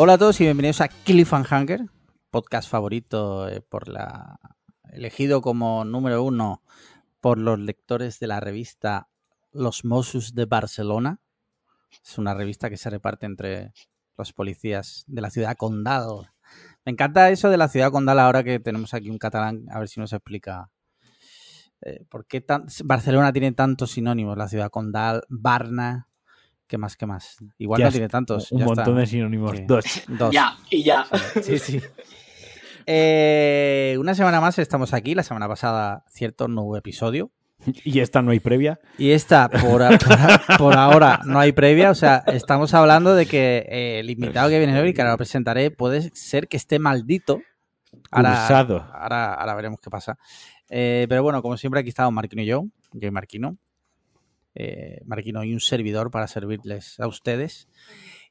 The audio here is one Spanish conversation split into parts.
Hola a todos y bienvenidos a Cliffhanger, podcast favorito eh, por la elegido como número uno por los lectores de la revista Los Mossos de Barcelona. Es una revista que se reparte entre los policías de la ciudad condal. Me encanta eso de la ciudad condal ahora que tenemos aquí un catalán, a ver si nos explica eh, por qué Barcelona tiene tantos sinónimos, la ciudad condal, Barna, ¿qué más, qué más? Igual Ya no tiene tantos. Un ya montón está. de sinónimos. Sí. Dos. Dos. Ya, y ya. Sí, sí. Eh, una semana más estamos aquí. La semana pasada, cierto, nuevo episodio. Y esta no hay previa. Y esta, por, a- por a- por ahora, no hay previa. O sea, estamos hablando de que eh, el invitado que viene hoy, que ahora lo presentaré, puede ser que esté maldito. Cursado. Ahora, ahora veremos qué pasa. Eh, pero bueno, como siempre, aquí estamos Marquino y yo, yo y Marquino. Eh, Marquino y un servidor para servirles a ustedes.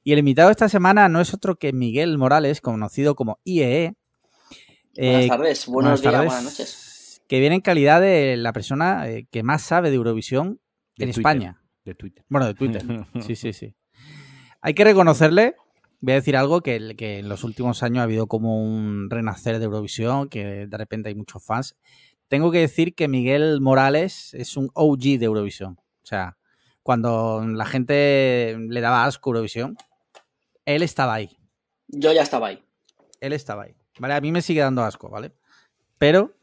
Y el invitado esta semana no es otro que Miguel Morales, conocido como IEE. Buenas Eh, tardes, buenos buenas días, tardes, buenas noches. Que viene en calidad de la persona eh, que más sabe de Eurovisión De en Twitter. España. De Twitter. Bueno, de Twitter. Sí, sí, sí. Hay que reconocerle, voy a decir algo, que, que en los últimos años ha habido como un renacer de Eurovisión, que de repente hay muchos fans. Tengo que decir que Miguel Morales es un OG de Eurovisión. O sea, cuando la gente le daba asco a Eurovisión, él estaba ahí. Yo ya estaba ahí. Él estaba ahí. ¿Vale? A mí me sigue dando asco, ¿vale? Pero,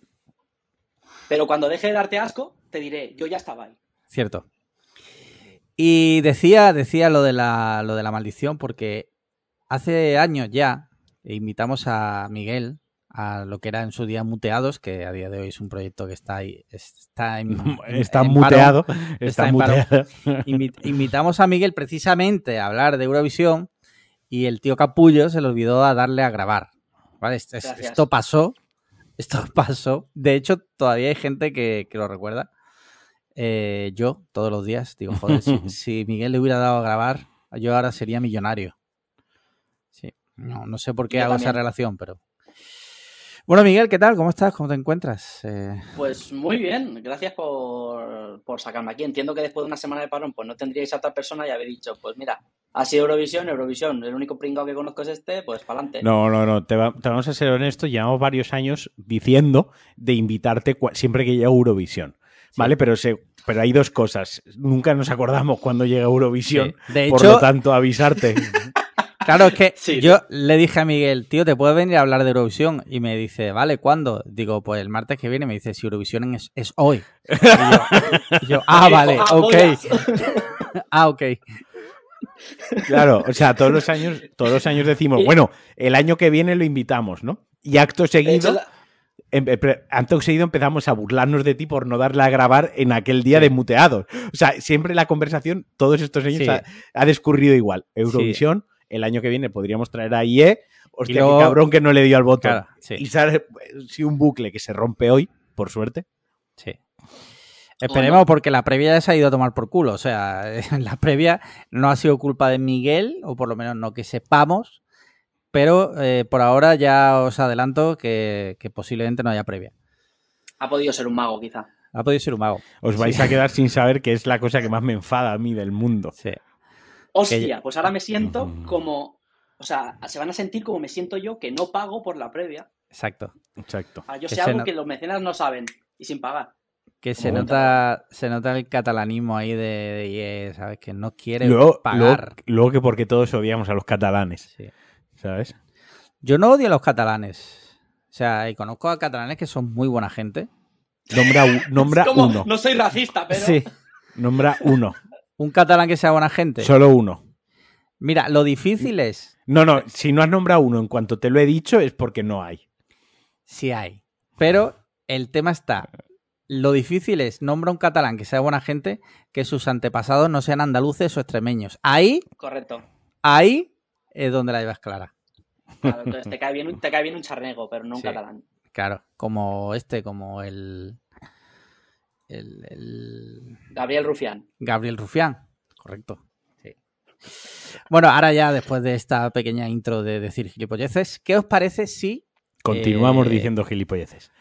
Pero cuando deje de darte asco, te diré, yo ya estaba ahí. cierto. Y decía, decía lo de la, lo de la maldición, porque hace años ya invitamos a Miguel a lo que era en su día Muteados, que a día de hoy es un proyecto que está ahí, está en, Está en muteado. parón. Está, muteado. Invi- invitamos a Miguel precisamente a hablar de Eurovisión y el tío Capullo se le olvidó a darle a grabar. ¿Vale? Esto, es- Gracias. esto pasó. Esto pasó. De hecho, todavía hay gente que, que lo recuerda. Eh, yo, todos los días, digo, joder, si, si Miguel le hubiera dado a grabar, yo ahora sería millonario. Sí. No, no sé por qué Yo hago esa relación, pero. Bueno, Miguel, ¿qué tal? ¿Cómo estás? ¿Cómo te encuentras? Eh, Pues muy bien, gracias por, por sacarme aquí. Entiendo que después de una semana de parón, pues no tendríais a otra persona y habéis dicho, pues mira, ha sido Eurovisión, Eurovisión, el único pringao que conozco es este, pues para adelante. No, no, no. Te, va- te vamos a ser honestos. Llevamos varios años diciendo de invitarte siempre que llega Eurovisión. ¿Vale? Pero, se, pero hay dos cosas. Nunca nos acordamos cuando llega Eurovisión. sí. De Por hecho, lo tanto, avisarte. Claro, es que Sí, yo le dije a Miguel, tío, ¿te puedes venir a hablar de Eurovisión? Y me dice, vale, ¿cuándo? Digo, pues el martes que viene. Me dice, si Eurovisión es, es hoy. Y yo, y yo, ah, vale, ok. Ah, ok. Claro, o sea, todos los años, todos los años decimos, bueno, el año que viene lo invitamos, ¿no? Y acto seguido, la- em- eh, acto seguido empezamos a burlarnos de ti por no darle a grabar en aquel día de muteados. O sea, siempre la conversación, todos estos años, Sí. ha, ha discurrido igual. Eurovisión, el año que viene podríamos traer a IE. Hostia, Y luego- qué cabrón que no le dio al botón. Claro, sí, Y sale sí, un bucle que se rompe hoy, por suerte. sí. Esperemos Bueno. porque la previa ya se ha ido a tomar por culo. O sea, la previa no ha sido culpa de Miguel, o por lo menos no que sepamos. Pero eh, por ahora ya os adelanto que, que posiblemente no haya previa. ha podido ser un mago, quizá. Ha podido ser un mago. Os vais a quedar sin saber que es la cosa que más me enfada a mí del mundo. Sí. Hostia, pues ahora me siento como. O sea, se van a sentir como me siento yo que no pago por la previa. Exacto. Exacto. Ah, yo Que sé algo no- que los mecenas no saben y sin pagar. Que se nota, se nota el catalanismo ahí de, de IE, ¿sabes? Que no quiere Luego, luego, pagar. luego que porque todos odiamos a los catalanes, Sí. ¿sabes? Yo no odio a los catalanes. O sea, y conozco a catalanes que son muy buena gente. Nombra, nombra como, uno. No soy racista, pero. Sí. Nombra uno. Un catalán que sea buena gente. Solo uno. Mira, lo difícil es No, no, si no has nombrado uno en cuanto te lo he dicho es porque no hay. si hay. Pero el tema está. Lo difícil es nombra un catalán que sea buena gente, que sus antepasados no sean andaluces o extremeños. Ahí, Correcto. ahí es donde la llevas clara. Claro, entonces te cae, bien, un- te cae bien un charnego, pero no un Sí. catalán. Claro, como este, como el. El, el Gabriel Rufián. Gabriel Rufián. Correcto. Sí. Bueno, ahora ya después de esta pequeña intro de decir gilipolleces, ¿qué os parece si Continuamos Eh, diciendo gilipolleces.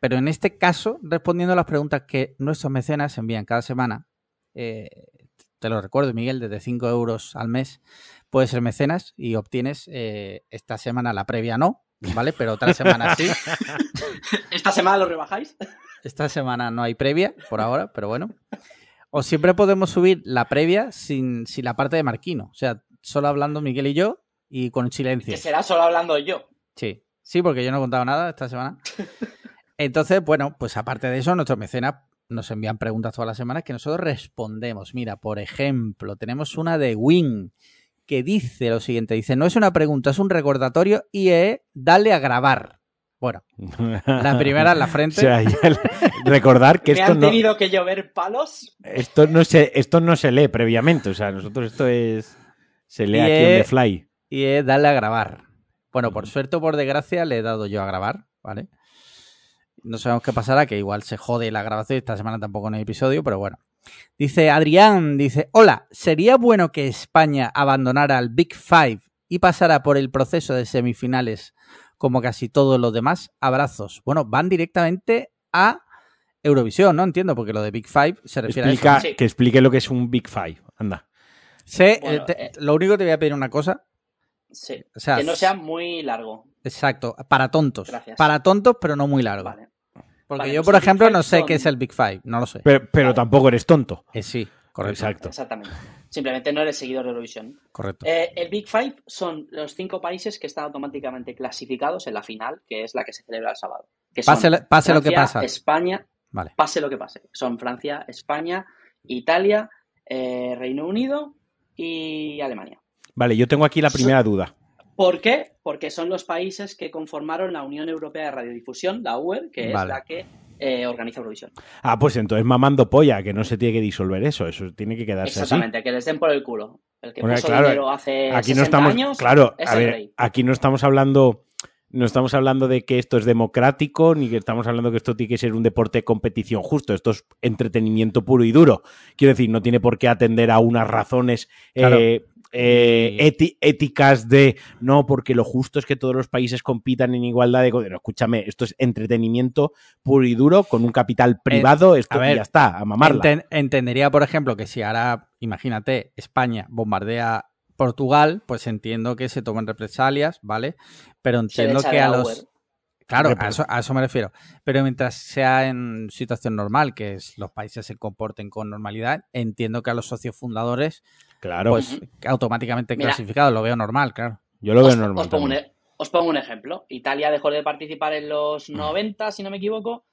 Pero en este caso, respondiendo a las preguntas que nuestros mecenas envían cada semana, eh, te lo recuerdo, Miguel, desde 5 euros al mes puedes ser mecenas y obtienes eh, esta semana la previa no, ¿vale? Pero otra semana sí. ¿Esta semana lo rebajáis? Esta semana no hay previa por ahora, pero bueno. O siempre podemos subir la previa sin, sin la parte de Marquino. O sea, solo hablando Miguel y yo y con silencio. Que será solo hablando yo. Sí, sí, porque yo no he contado nada esta semana. Entonces, bueno, pues aparte de eso, nuestros mecenas nos envían preguntas todas las semanas que nosotros respondemos. Mira, por ejemplo, tenemos una de Win que dice lo siguiente, dice, no es una pregunta, es un recordatorio y es dale a grabar. Bueno, la primera en la frente. O sea, ya le- recordar que ¿Me esto han no, tenido que llover palos? esto, no se, esto no se lee previamente. O sea, nosotros esto es. Se lee Y aquí on the es- fly. y es darle a grabar. Bueno, por suerte o por desgracia le he dado yo a grabar, ¿vale? No sabemos qué pasará, que igual se jode la grabación. Esta semana tampoco no hay episodio, pero bueno. Dice Adrián, dice, hola, ¿sería bueno que España abandonara el Big Five y pasara por el proceso de semifinales como casi todos los demás? Abrazos. Bueno, van directamente a Eurovisión, ¿no? Entiendo, porque lo de Big Five se refiere a eso. Sí. Que explique lo que es un Big Five. Anda. Sé, Bueno, eh, te- eh. lo único que te voy a pedir una cosa, Sí. o sea, que no sea muy largo. Exacto, para tontos. Gracias. Para tontos, pero no muy largo. Vale. Porque Vale, yo, pues por ejemplo, Five no sé son- qué es el Big Five, no lo sé. Pero, pero Vale. tampoco eres tonto. Eh, sí, correcto. Exacto. Exactamente. Simplemente no eres seguidor de Eurovisión. Correcto. Eh, el Big Five son los cinco países que están automáticamente clasificados en la final, que es la que se celebra el sábado. Que son Pase, lo que pasa. España, Vale. pase lo que pase. Son Francia, España, Italia, eh, Reino Unido y Alemania. Vale, yo tengo aquí la primera duda. ¿Por qué? Porque son los países que conformaron la Unión Europea de Radiodifusión, la UER, que Vale. es la que eh, organiza Eurovisión. Ah, pues entonces mamando polla, que no se tiene que disolver eso. Eso tiene que quedarse así. Exactamente, que les den por el culo. El que Bueno, puso claro, dinero hace Aquí no 60 estamos, años claro, es a el ver, rey. aquí no estamos hablando, no estamos hablando de que esto es democrático, ni que estamos hablando que esto tiene que ser un deporte de competición justo. Esto es entretenimiento puro y duro. Quiero decir, no tiene por qué atender a unas razones Claro. eh, eh, eti- éticas de no, porque lo justo es que todos los países compitan en igualdad de. co-". No, escúchame, esto es entretenimiento puro y duro con un capital privado. esto a ver, y ya está, a mamarla. Enten- entendería, por ejemplo, que si ahora, imagínate, España bombardea Portugal, pues entiendo que se tomen represalias, ¿vale? Pero entiendo que a los... Claro, a eso, a eso me refiero. Pero mientras sea en situación normal, que es, los países se comporten con normalidad, entiendo que a los socios fundadores, Claro, pues automáticamente Mira. clasificados, lo veo normal, claro. yo lo veo normal. os pongo un, también. e- os pongo un ejemplo. Italia dejó de participar en los 90, si no me equivoco,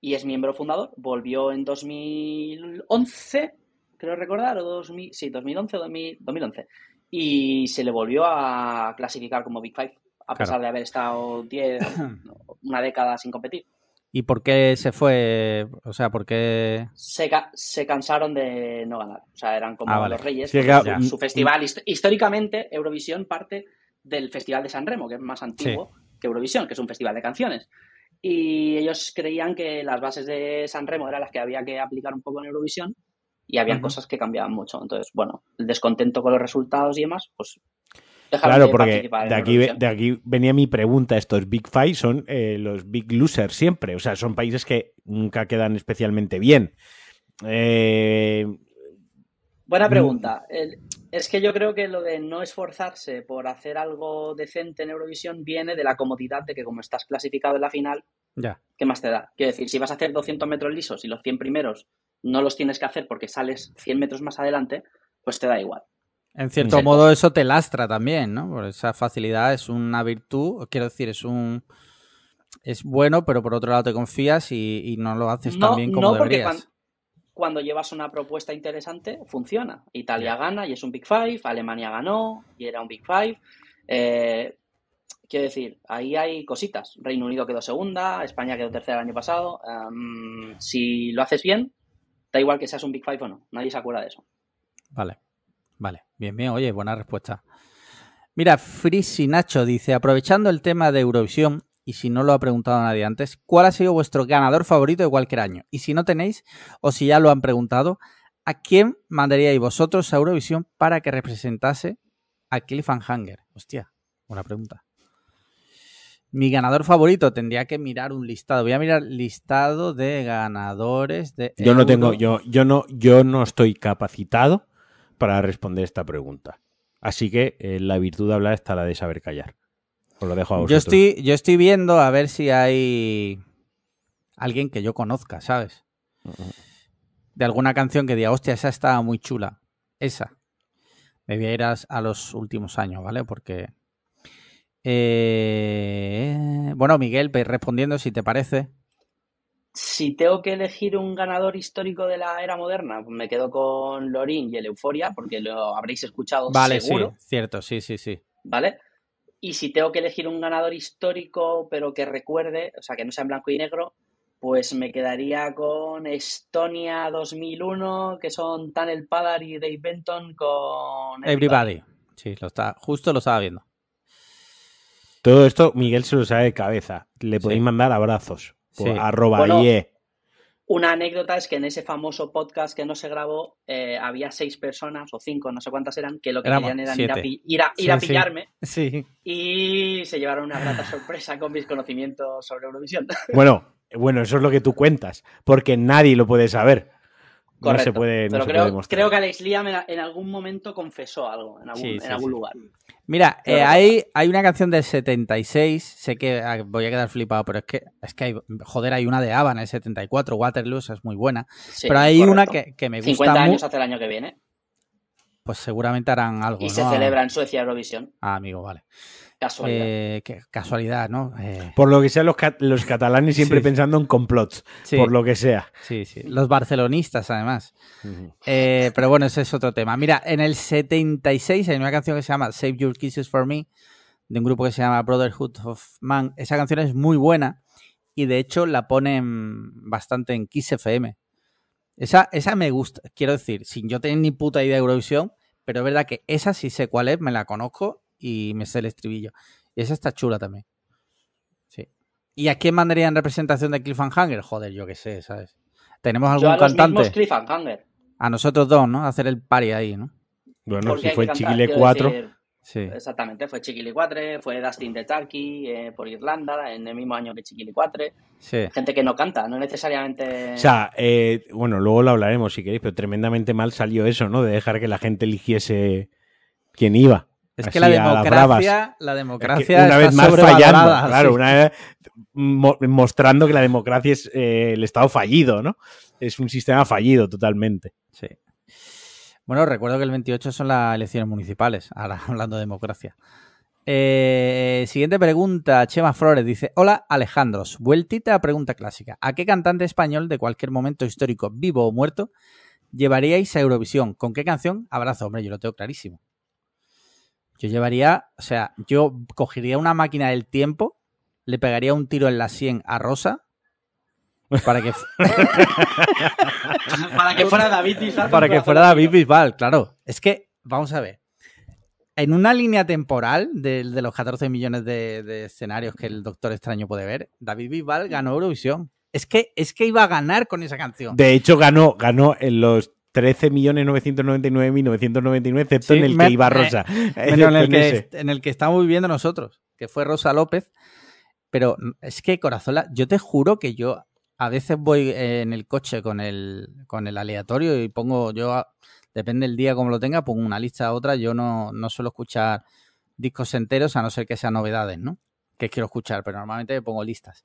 y es miembro fundador. Volvió en 2011, creo recordar, o 2000, sí, 2011 o 2000 2011. Y se le volvió a clasificar como Big Five, a Claro. pesar de haber estado 10, una década sin competir. ¿Y por qué se fue? O sea, ¿por qué...? Se, ca- se cansaron de no ganar. O sea, eran como Ah, vale. los reyes. Sí, claro, su, festival, hist- históricamente, Eurovisión parte del Festival de San Remo, que es más antiguo que Eurovisión, que es un festival de canciones. Y ellos creían que las bases de San Remo eran las que había que aplicar un poco en Eurovisión y habían Ujú. cosas que cambiaban mucho. Entonces, bueno, el descontento con los resultados y demás, pues Claro, de porque de aquí, de aquí venía mi pregunta. Estos Big Five son eh, los Big Losers siempre. O sea, son países que nunca quedan especialmente bien. Eh, Buena Mm. pregunta. El- es que yo creo que lo de no esforzarse por hacer algo decente en Eurovisión viene de la comodidad de que como estás clasificado en la final, Ya. ¿qué más te da? Quiero decir, si vas a hacer 200 metros lisos y los 100 primeros no los tienes que hacer porque sales 100 metros más adelante, pues te da igual. En cierto Sí. modo eso te lastra también, ¿no? Por esa facilidad es una virtud, quiero decir, es un... Es bueno, pero por otro lado te confías y, y no lo haces tan bien como no porque deberías. cuan- cuando llevas una propuesta interesante, funciona. Italia gana y es un Big Five, Alemania ganó y era un Big Five. Eh, quiero decir, ahí hay cositas. Reino Unido quedó segunda, España quedó tercera el año pasado. Em, si lo haces bien, da igual que seas un Big Five o no. Nadie se acuerda de eso. Vale, vale. Bien, bien. Oye, buena respuesta. Mira, Frisi Nacho dice, aprovechando el tema de Eurovisión, y si no lo ha preguntado nadie antes, ¿cuál ha sido vuestro ganador favorito de cualquier año? Y si no tenéis, o si ya lo han preguntado, ¿a quién mandaríais vosotros a Eurovisión para que representase a Cliffhanger? Hostia, buena pregunta. Mi ganador favorito tendría que mirar un listado. Voy a mirar listado de ganadores de yo no tengo, yo, yo no, yo no estoy capacitado para responder esta pregunta. Así que eh, la virtud de hablar está la de saber callar. Os lo dejo a Yo vosotros. estoy, yo estoy viendo a ver si hay alguien que yo conozca, ¿sabes? De alguna canción que diga, hostia, esa estaba muy chula. Esa. Me voy a ir a, a los últimos años, ¿vale? Porque. eh, Bueno, Miguel, respondiendo si te parece. Si tengo que elegir un ganador histórico de la era moderna, pues me quedo con Lorin y el Euforia, porque lo habréis escuchado Vale, seguro, sí, cierto, sí, sí, sí. ¿vale? Y si tengo que elegir un ganador histórico, pero que recuerde, o sea, que no sea en blanco y negro, pues me quedaría con Estonia 2001, que son Tanel Padar y Dave Benton con Everybody. Sí, lo está, justo lo estaba viendo. Todo esto Miguel se lo sabe de cabeza. Le podéis Sí. mandar abrazos. Por Sí. arroba Bueno, IE. Una anécdota es que en ese famoso podcast que no se grabó eh, había seis personas o cinco, no sé cuántas eran, que lo que Éramos querían era ir a, siete. pi- ir a- ir a Sí, sí. pillarme Sí. y se llevaron una grata sorpresa con mis conocimientos sobre Eurovisión. Bueno, bueno, eso es lo que tú cuentas. Porque nadie lo puede saber. No se Correcto. puede, no Pero se creo, puede demostrar. creo que Alex Liam en, en algún momento confesó algo, en algún, Sí, en sí, algún sí. lugar. Mira, eh, hay, hay una canción del 76, sé que ah, voy a quedar flipado, pero es que, es que hay, joder, hay una de ABBA en el 74, Waterloo, esa es muy buena. Sí, pero hay correcto. una que, que me 50 gusta años mucho, hace el año que viene pues seguramente harán algo, y ¿no? se celebra en Suecia Eurovisión. Ah, amigo, vale. Casualidad. Eh, casualidad, ¿no? Eh, Por lo que sea, los, los catalanes siempre Sí. pensando en complots. sí, Por lo que sea. sí, sí. Los barcelonistas, además. Eh, pero bueno, ese es otro tema. Mira, en el 76 hay una canción que se llama Save Your Kisses for Me, de un grupo que se llama Brotherhood of Man. Esa canción es muy buena y de hecho la ponen bastante en Kiss FM. Esa, esa me gusta, quiero decir, sin yo tener ni puta idea de Eurovisión, pero es verdad que esa sí sé cuál es, me la conozco y me sé el estribillo. Y esa está chula también. Sí. ¿Y a quién mandaría en representación de Cliffhanger? Joder, yo qué sé, ¿sabes? ¿Tenemos Yo algún a los cantante? Cliffhanger. A nosotros dos, ¿no? Hacer el party ahí, ¿no? Bueno, porque si fue cantar, Chiquile quiero 4. decir, Sí. Exactamente, fue Chiquili 4, fue Dustin the Turkey eh, por Irlanda en el mismo año que Chiquili 4. Sí. Gente que no canta, no necesariamente. O sea, eh, bueno, luego lo hablaremos si queréis, pero tremendamente mal salió eso, ¿no? De dejar que la gente eligiese quién iba. Es Así que la democracia, la Es que democracia una vez más fallando, claro, sí. una vez mo- mostrando que la democracia es eh, el Estado fallido, ¿no? Es un sistema fallido totalmente. Sí. Bueno, recuerdo que el 28 son las elecciones municipales, ahora hablando de democracia. Eh, siguiente pregunta, Chema Flores dice, hola Alejandros, vueltita a pregunta clásica, ¿a qué cantante español de cualquier momento histórico, vivo o muerto, llevaríais a Eurovisión? ¿Con qué canción? Abrazo, hombre, yo lo tengo clarísimo. Yo llevaría, o sea, yo cogería una máquina del tiempo, le pegaría un tiro en la sien a Rosa para que, Para que fuera David Bisbal. para que fuera David. Bisbal, claro. Es que, vamos a ver. En una línea temporal de, de los 14 millones de, de escenarios que el Doctor Extraño puede ver, David Bisbal ganó Eurovisión. Es que, es que iba a ganar con esa canción. De hecho, ganó, ganó en los 13.999.999, excepto Sí, en el me- que iba eh, Rosa. Menos en el, que, en el que estamos viviendo nosotros, que fue Rosa López. Pero es que, Corazola, yo te juro que yo a veces voy eh, en el coche con el, con el aleatorio y pongo, yo, depende del día como lo tenga, pongo una lista a otra. Yo no, no suelo escuchar discos enteros a no ser que sean novedades, ¿no? Que quiero escuchar, pero normalmente pongo listas.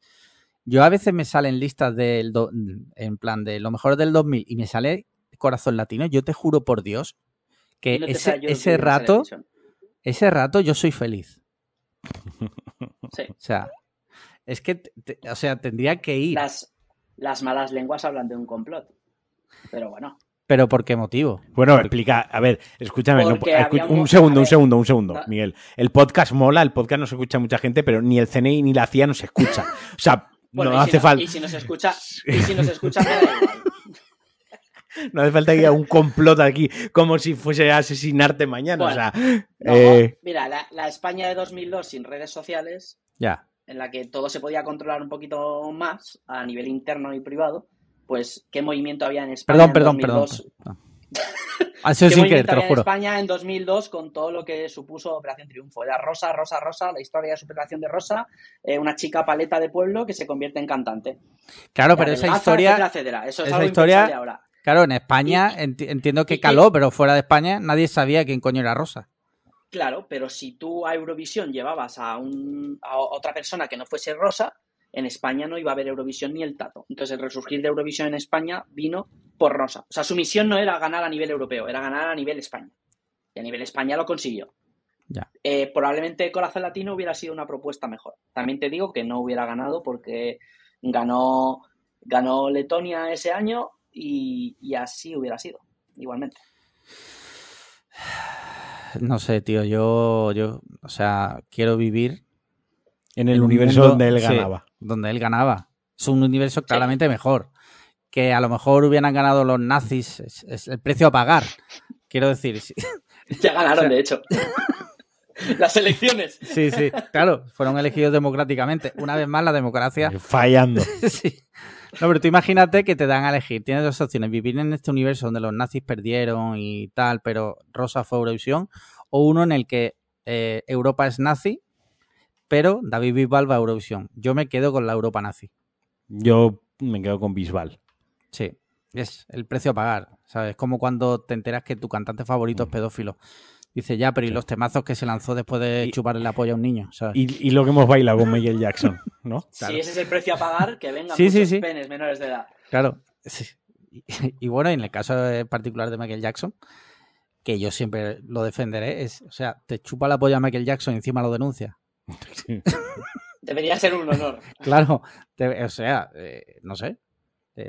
Yo a veces me salen listas del do- en plan de lo mejor del 2000 y me sale Corazón Latino. Yo te juro por Dios que no ese, ese rato, ese rato yo soy feliz. Sí. O sea, es que, te- o sea, tendría que ir. Las, las malas lenguas hablan de un complot. Pero bueno. Pero ¿por qué motivo? Bueno, explica, a ver, escúchame, no- escu- un un- segundo, un segundo, un segundo, Miguel. El podcast mola, el podcast no se escucha mucha gente, pero ni el CNI ni la CIA nos escucha. O sea, Bueno, no si hace falta. Y si nos escucha, y si nos escucha, me da igual. No hace falta que haya un complot aquí como si fuese a asesinarte mañana. Bueno, o sea, No, eh, Mira, la, la España de 2002 sin redes sociales, Ya. En la que todo se podía controlar un poquito más a nivel interno y privado, pues qué movimiento había en España Perdón, en perdón, perdón. 2002? perdón. Ha sido ¿Qué sin querer, movimiento te lo había en juro. España en 2002 con todo lo que supuso Operación Triunfo? Era Rosa, Rosa, Rosa, la historia de superación de Rosa, eh, una chica paleta de pueblo que se convierte en cantante. Claro, pero esa historia, etcétera, etcétera. Eso es esa algo historia- ahora. Claro, en España enti- entiendo que- caló, pero fuera de España nadie sabía quién coño era Rosa. Claro, pero si tú a Eurovisión llevabas a, un, a otra persona que no fuese Rosa, en España no iba a haber Eurovisión ni el tato. Entonces el resurgir de Eurovisión en España vino por Rosa. O sea, su misión no era ganar a nivel europeo, era ganar a nivel España. Y a nivel España lo consiguió. Ya. Eh, probablemente Corazón Latino hubiera sido una propuesta mejor. También te digo que no hubiera ganado porque ganó, ganó Letonia ese año y, y así hubiera sido, igualmente. No sé, tío, yo, yo, o sea, quiero vivir En el en universo mundo- donde él sí, ganaba. donde él ganaba. Es un universo claramente mejor. Que a lo mejor hubieran ganado los nazis, es, es el precio a pagar. Quiero decir, sí, Ya ganaron, de hecho. Las elecciones. sí, sí, claro, fueron elegidos democráticamente. Una vez más, la democracia Fallando. Sí. No, pero tú imagínate que te dan a elegir. Tienes dos opciones. Vivir en este universo donde los nazis perdieron y tal, pero Rosa fue Eurovisión. O uno en el que eh, Europa es nazi, pero David Bisbal va a Eurovisión. Yo me quedo con la Europa nazi. Yo me quedo con Bisbal. Sí. Es el precio a pagar. ¿Sabes? Como cuando te enteras que tu cantante favorito es pedófilo. Dice, ya, pero ¿y Sí. los temazos que se lanzó después de Y- chuparle la polla a un niño? ¿sabes? Y, y lo que hemos bailado con Michael Jackson, ¿no? Claro. Si ese es el precio a pagar, que vengan Sí, sí, muchos sí. penes menores de edad. Claro. Sí. Y, y bueno, en el caso particular de Michael Jackson, que yo siempre lo defenderé, es, o sea, te chupa la polla a Michael Jackson y encima lo denuncia. Debería ser un honor. Claro, te- o sea, eh, no sé,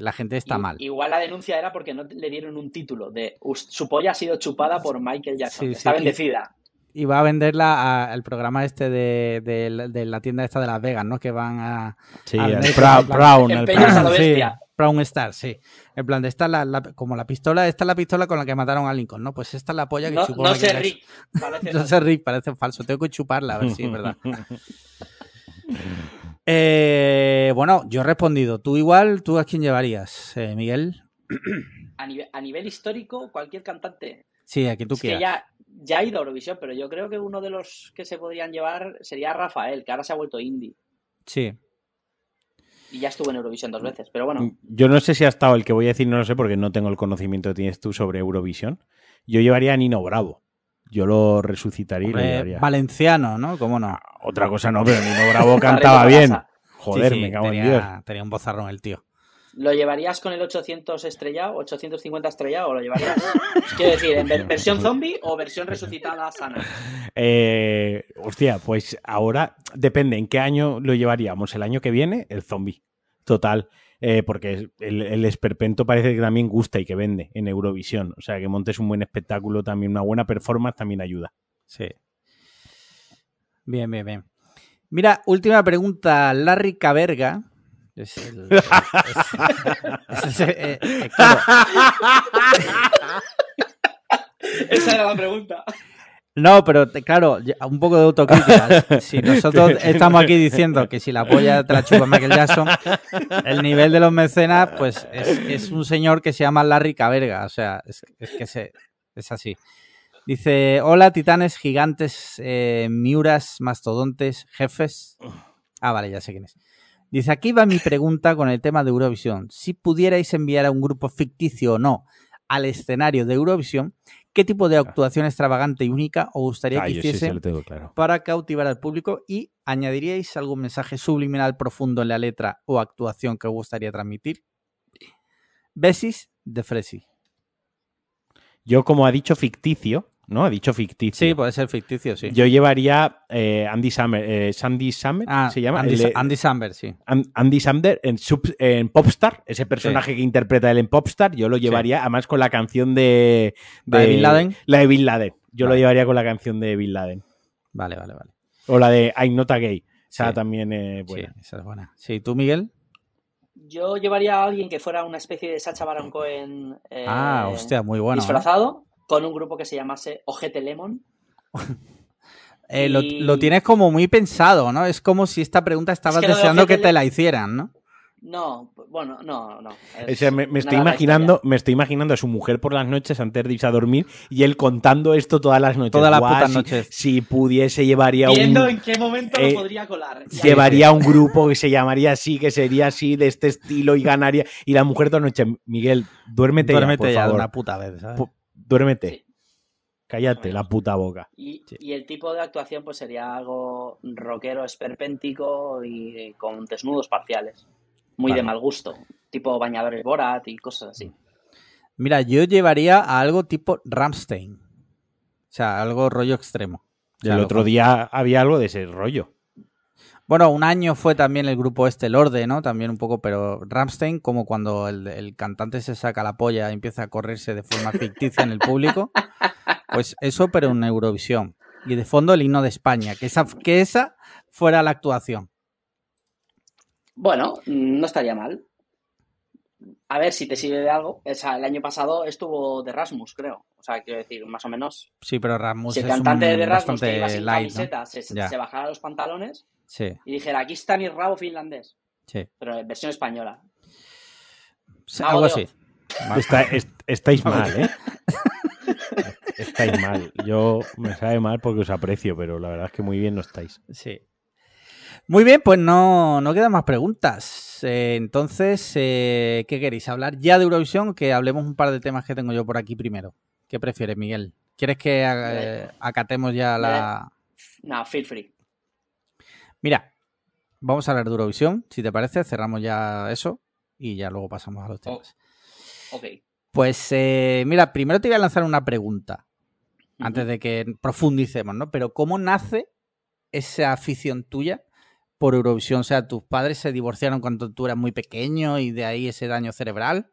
la gente está mal. Igual la denuncia era porque no le dieron un título de "Us- su polla ha sido chupada por Michael Jackson. Sí, Está sí, bendecida. Y va a venderla a- al programa este de, de- de la tienda esta de Las Vegas, ¿no? Que van a... Sí, el metro, Brown, Brown, el a Brown. Sí. Brown Star, sí. En plan, de esta es la, la- como la pistola, esta es la pistola con la que mataron a Lincoln, ¿no? Pues esta es la polla que No, chupó no sé. Rick. Parece No sé, Rick, parece falso. Tengo que chuparla, a ver si es verdad. Eh, bueno, yo he respondido. Tú igual, ¿tú a quién llevarías, eh, Miguel? a, nivel, a nivel histórico, cualquier cantante. Sí, a quien tú es que quieras. ya, ya ha ido a Eurovisión, pero yo creo que uno de los que se podrían llevar sería Rafael, que ahora se ha vuelto indie. Sí. Y ya estuvo en Eurovisión dos veces. Pero bueno, Yo no sé si ha estado el que voy a decir, no lo sé, porque no tengo el conocimiento que tienes tú sobre Eurovisión. Yo llevaría a Nino Bravo. Yo lo resucitaría y lo llevaría. valenciano, ¿no? ¿Cómo no? Otra cosa no, pero Nino Bravo cantaba bien. Joder, Sí, sí, me cago en tenía, Dios. tenía un bozarrón el tío. ¿lo llevarías con el 800 estrellado, 850 estrellado o lo llevarías? Quiero decir, ¿en ver- versión zombie o versión resucitada sana? Eh, hostia, pues ahora depende en qué año lo llevaríamos. El año que viene, el zombie. Total. Eh, porque el, el esperpento parece que también gusta y que vende en Eurovisión. O sea, que montes un buen espectáculo, también una buena performance también ayuda. Sí. Bien, bien, bien. Mira, última pregunta. Larry Caberga. Es el. es- es- eh, eh, claro. Esa era la pregunta. No, pero te- claro, un poco de autocrítica. Si nosotros estamos aquí diciendo que si la polla te la chupa Michael Jackson, el nivel de los mecenas, pues es, es un señor que se llama Larry Caberga. O sea, es, es que se, es así. Dice: Hola, titanes, gigantes, eh, miuras, mastodontes, jefes. Ah, vale, ya sé quién es. Dice: Aquí va mi pregunta con el tema de Eurovisión. Si pudierais enviar a un grupo ficticio o no al escenario de Eurovisión, ¿qué tipo de actuación extravagante y única os gustaría Ah, que sí, hiciese sí, claro. para cautivar al público? ¿Y añadiríais algún mensaje subliminal profundo en la letra o actuación que os gustaría transmitir? Besis de Fresi. Yo, como ha dicho ficticio, ¿no? Ha dicho ficticio. Sí, puede ser ficticio, sí. Yo llevaría eh, Andy Sammer, eh, Sandy Sammer, Ah, se llama. Andy, El de- Andy Samberg, sí. An- Andy Samberg en, Sub- en Popstar, ese personaje que interpreta él en Popstar, yo lo llevaría, además con la canción de, ¿La de Bin Laden? La de Bin Laden. Yo Vale. lo llevaría con la canción de Bin Laden. Vale, vale, vale. O la de I'm Not a Gay. Esa Sí. también eh, buena. Sí, esa es buena. Sí, ¿tú, Miguel? Yo llevaría a alguien que fuera una especie de Sacha Baron Cohen eh, ah, hostia, muy bueno. ¿eh? disfrazado con un grupo que se llamase Ojete Lemon. Eh, lo, Y- lo tienes como muy pensado, ¿no? Es como si esta pregunta estabas que lo de deseando que te Le- la hicieran, ¿no? No, bueno, no, no. O sea, me, me estoy imaginando, me estoy imaginando a su mujer por las noches antes de irse a dormir y él contando esto todas las noches. Todas las Guau, putas si- noches. Si pudiese llevaría Viendo un en qué momento eh, lo podría colar. Llevaría un grupo que se llamaría así, que sería así, de este estilo y ganaría. Y la mujer todas las noches, Miguel, duérmete, Duérmete ya, por ya favor. una puta vez, ¿sabes? Duérmete. Sí. Cállate la puta boca. Y, Sí. y el tipo de actuación pues sería algo rockero esperpéntico y con desnudos parciales. Muy Vale. de mal gusto. Tipo bañadores Borat y cosas así. Mira, yo llevaría a algo tipo Ramstein. O sea, algo rollo extremo. O sea, el otro día había algo de ese rollo. Bueno, un año fue también el grupo este, el Orde, ¿no? También un poco, pero Ramstein, como cuando el, cantante se saca la polla y empieza a correrse de forma ficticia en el público. Pues eso, pero en Eurovisión. Y de fondo el himno de España. Que esa, que esa fuera la actuación. Bueno, no estaría mal. A ver si te sirve de algo. O sea, el año pasado estuvo de Rasmus, creo. O sea, quiero decir, más o menos. Sí, pero Rasmus si el es cantante un de Rasmus que iba sin camiseta se, se- Ya. se bajara los pantalones Sí, y dijera, aquí está mi rabo finlandés. sí. Pero en versión española. Sí, algo así. Está- estáis mal, ¿eh? Estáis mal. Yo me sabe mal porque os aprecio, pero la verdad es que muy bien no estáis. Sí. Muy bien, pues no, no quedan más preguntas. Eh, entonces, eh, ¿qué queréis? ¿Hablar ya de Eurovisión que hablemos un par de temas que tengo yo por aquí primero? ¿Qué prefieres, Miguel? ¿Quieres que eh, acatemos ya la... No, feel free. Mira, vamos a hablar de Eurovisión, si te parece, cerramos ya eso y ya luego pasamos a los temas. Ok. Pues eh, mira, primero te voy a lanzar una pregunta antes de que profundicemos, ¿no? Pero ¿cómo nace esa afición tuya por Eurovisión? O sea, ¿tus padres se divorciaron cuando tú eras muy pequeño y de ahí ese daño cerebral?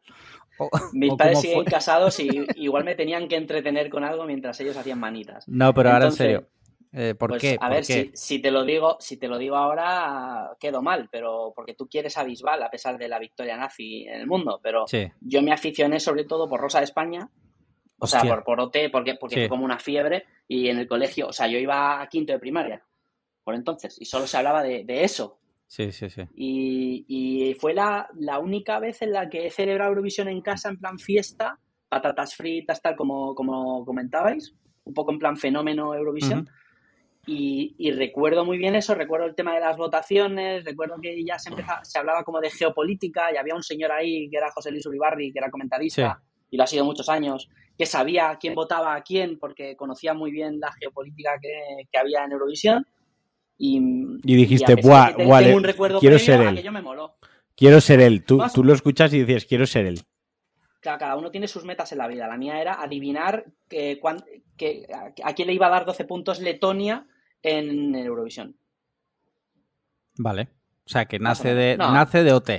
¿O- Mis o padres siguen fue? casados y igual me tenían que entretener con algo mientras ellos hacían manitas. No, pero ahora en serio. eh, ¿Por Pues, qué? A ¿Por ver, qué? si, si te lo digo, si te lo digo ahora, quedo mal, pero porque tú quieres a Bisbal a pesar de la victoria nazi en el mundo, pero Sí, yo me aficioné sobre todo por Rosa de España, o sea, por, por OT, porque, porque Sí. fue como una fiebre, y en el colegio, o sea, yo iba a quinto de primaria, por entonces, y solo se hablaba de, de eso. sí, sí, sí. Y, y fue la, la única vez en la que he celebrado Eurovisión en casa en plan fiesta, patatas fritas, tal como, como comentabais, un poco en plan fenómeno Eurovisión. Ujú. Y, y recuerdo muy bien eso, recuerdo el tema de las votaciones, recuerdo que ya se, empezaba, se hablaba como de geopolítica y había un señor ahí que era José Luis Uribarri, que era comentarista y lo ha sido muchos años, que sabía quién votaba a quién porque conocía muy bien la geopolítica que, que había en Eurovisión. Y, Y dijiste, pesar "Buah, te- tengo un recuerdo quiero previo, ser él". me moló. Quiero ser él. Tú, tú lo escuchas y dices, quiero ser él. Cada, cada uno tiene sus metas en la vida. La mía era adivinar que, cuán- que- a, a quién le iba a dar 12 puntos Letonia en Eurovisión. Vale. O sea, que nace de. No. nace de OT.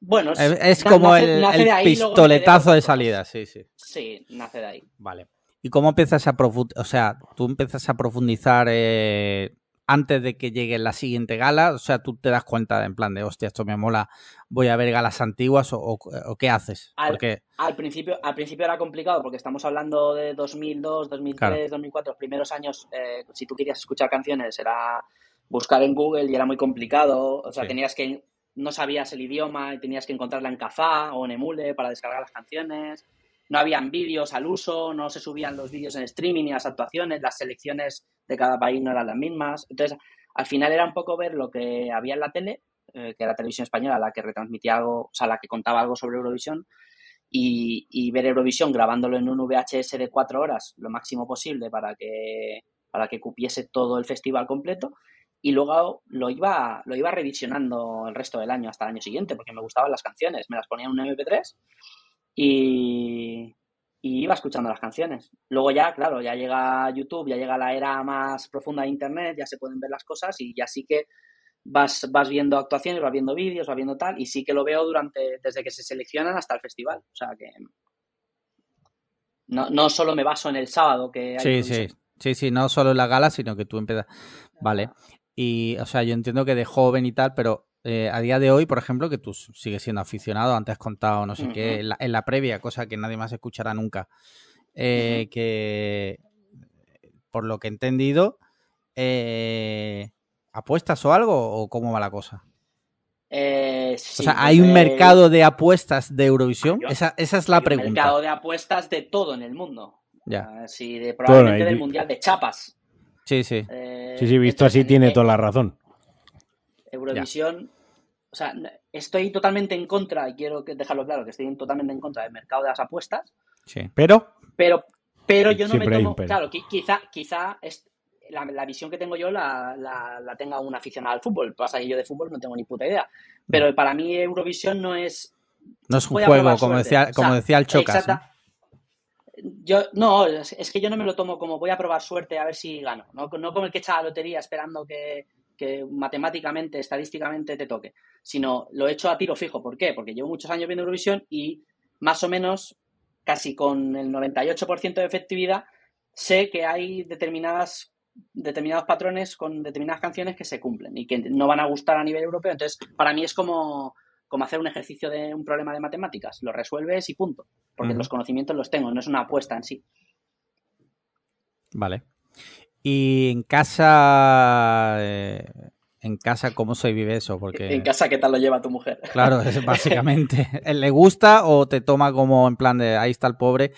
Bueno, Es, como nace- el, nace ahí, pistoletazo de salida, sí, sí. Sí, nace de ahí. Vale. ¿Y cómo empiezas a profundizar? O sea, tú empiezas a profundizar eh, antes de que llegue la siguiente gala. O sea, tú te das cuenta en plan de, hostia, esto me mola, voy a ver galas antiguas o, o- o qué haces. Al- Porque, Al principio, al principio era complicado porque estamos hablando de 2002, 2003, Claro. 2004, los primeros años, eh, si tú querías escuchar canciones era buscar en Google y era muy complicado, o sea, Sí. tenías que, no sabías el idioma y tenías que encontrarla en Kazaa o en Emule para descargar las canciones, no habían vídeos al uso, no se subían los vídeos en streaming ni las actuaciones, las selecciones de cada país no eran las mismas, entonces al final era un poco ver lo que había en la tele, eh, que era televisión española la que retransmitía algo, o sea, la que contaba algo sobre Eurovisión, y, ver Eurovisión grabándolo en un VHS de cuatro horas, lo máximo posible para que, para que cupiese todo el festival completo. Y luego lo iba, lo iba revisionando el resto del año hasta el año siguiente, porque me gustaban las canciones. Me las ponía en un MP3 y, y iba escuchando las canciones. Luego ya, claro, ya llega YouTube, ya llega la era más profunda de Internet, ya se pueden ver las cosas y ya sí que vas, vas viendo actuaciones, vas viendo vídeos, vas viendo tal, y sí que lo veo durante, desde que se seleccionan hasta el festival. O sea que no, no solo me baso en el sábado que hay sí, sí, sí, sí, no solo en la gala, sino que tú empiezas... Vale. Y, o sea, yo entiendo que de joven y tal, pero eh, a día de hoy, por ejemplo, que tú sigues siendo aficionado, antes has contado no sé qué, en la, en la previa, cosa que nadie más escuchará nunca, eh, que por lo que he entendido, eh, ¿apuestas o algo o cómo va la cosa? Eh, O sea, ¿hay un mercado de apuestas de Eurovisión? Esa, esa es la hay un pregunta. mercado de apuestas de todo en el mundo. Ya. Ah, sí, de, probablemente del mundial de chapas. Sí, sí. Eh, Sí, sí, visto así en- tiene toda la razón. Eurovisión. O sea, estoy totalmente en contra, y quiero dejarlo claro, que estoy totalmente en contra del mercado de las apuestas, sí. Pero, pero, pero yo no me tomo. Claro, qui- quizá, quizá es, la, la visión que tengo yo la, la, la tenga un aficionado al fútbol. Pasa que yo de fútbol no tengo ni puta idea. Pero para mí Eurovisión no es No es un juego, como decía, O sea, como decía el Chocas. exacta- Yo, no, es, es que yo no me lo tomo como voy a probar suerte a ver si gano. No, no como el que echa la lotería esperando que, que matemáticamente, estadísticamente te toque. Sino lo he hecho a tiro fijo. ¿Por qué? Porque llevo muchos años viendo Eurovisión y más o menos, casi con el 98% de efectividad, sé que hay determinadas determinados patrones con determinadas canciones que se cumplen y que no van a gustar a nivel europeo. Entonces, para mí es como, como hacer un ejercicio de un problema de matemáticas. Lo resuelves y punto. Porque los conocimientos los tengo, no es una apuesta en sí. Vale. Y en casa, eh, en casa, ¿cómo se vive eso? Porque, En casa, ¿qué tal lo lleva tu mujer? claro, es básicamente, ¿le gusta o te toma como en plan de ahí está el pobre?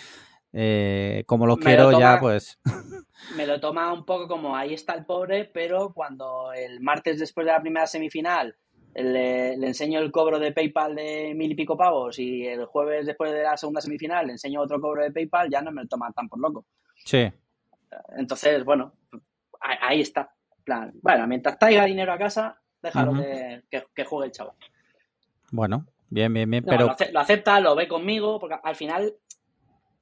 eh, como lo Me quiero lo ya, pues. Me lo toma un poco como ahí está el pobre, pero cuando el martes después de la primera semifinal le, le enseño el cobro de PayPal de mil y pico pavos y el jueves después de la segunda semifinal le enseño otro cobro de PayPal, ya no me lo toman tan por loco. Sí. Entonces, bueno, ahí, ahí está. Plan, bueno, mientras traiga dinero a casa, déjalo que, que- que juegue el chaval. Bueno, bien, bien, bien. No, pero lo acepta, lo ve conmigo, porque al final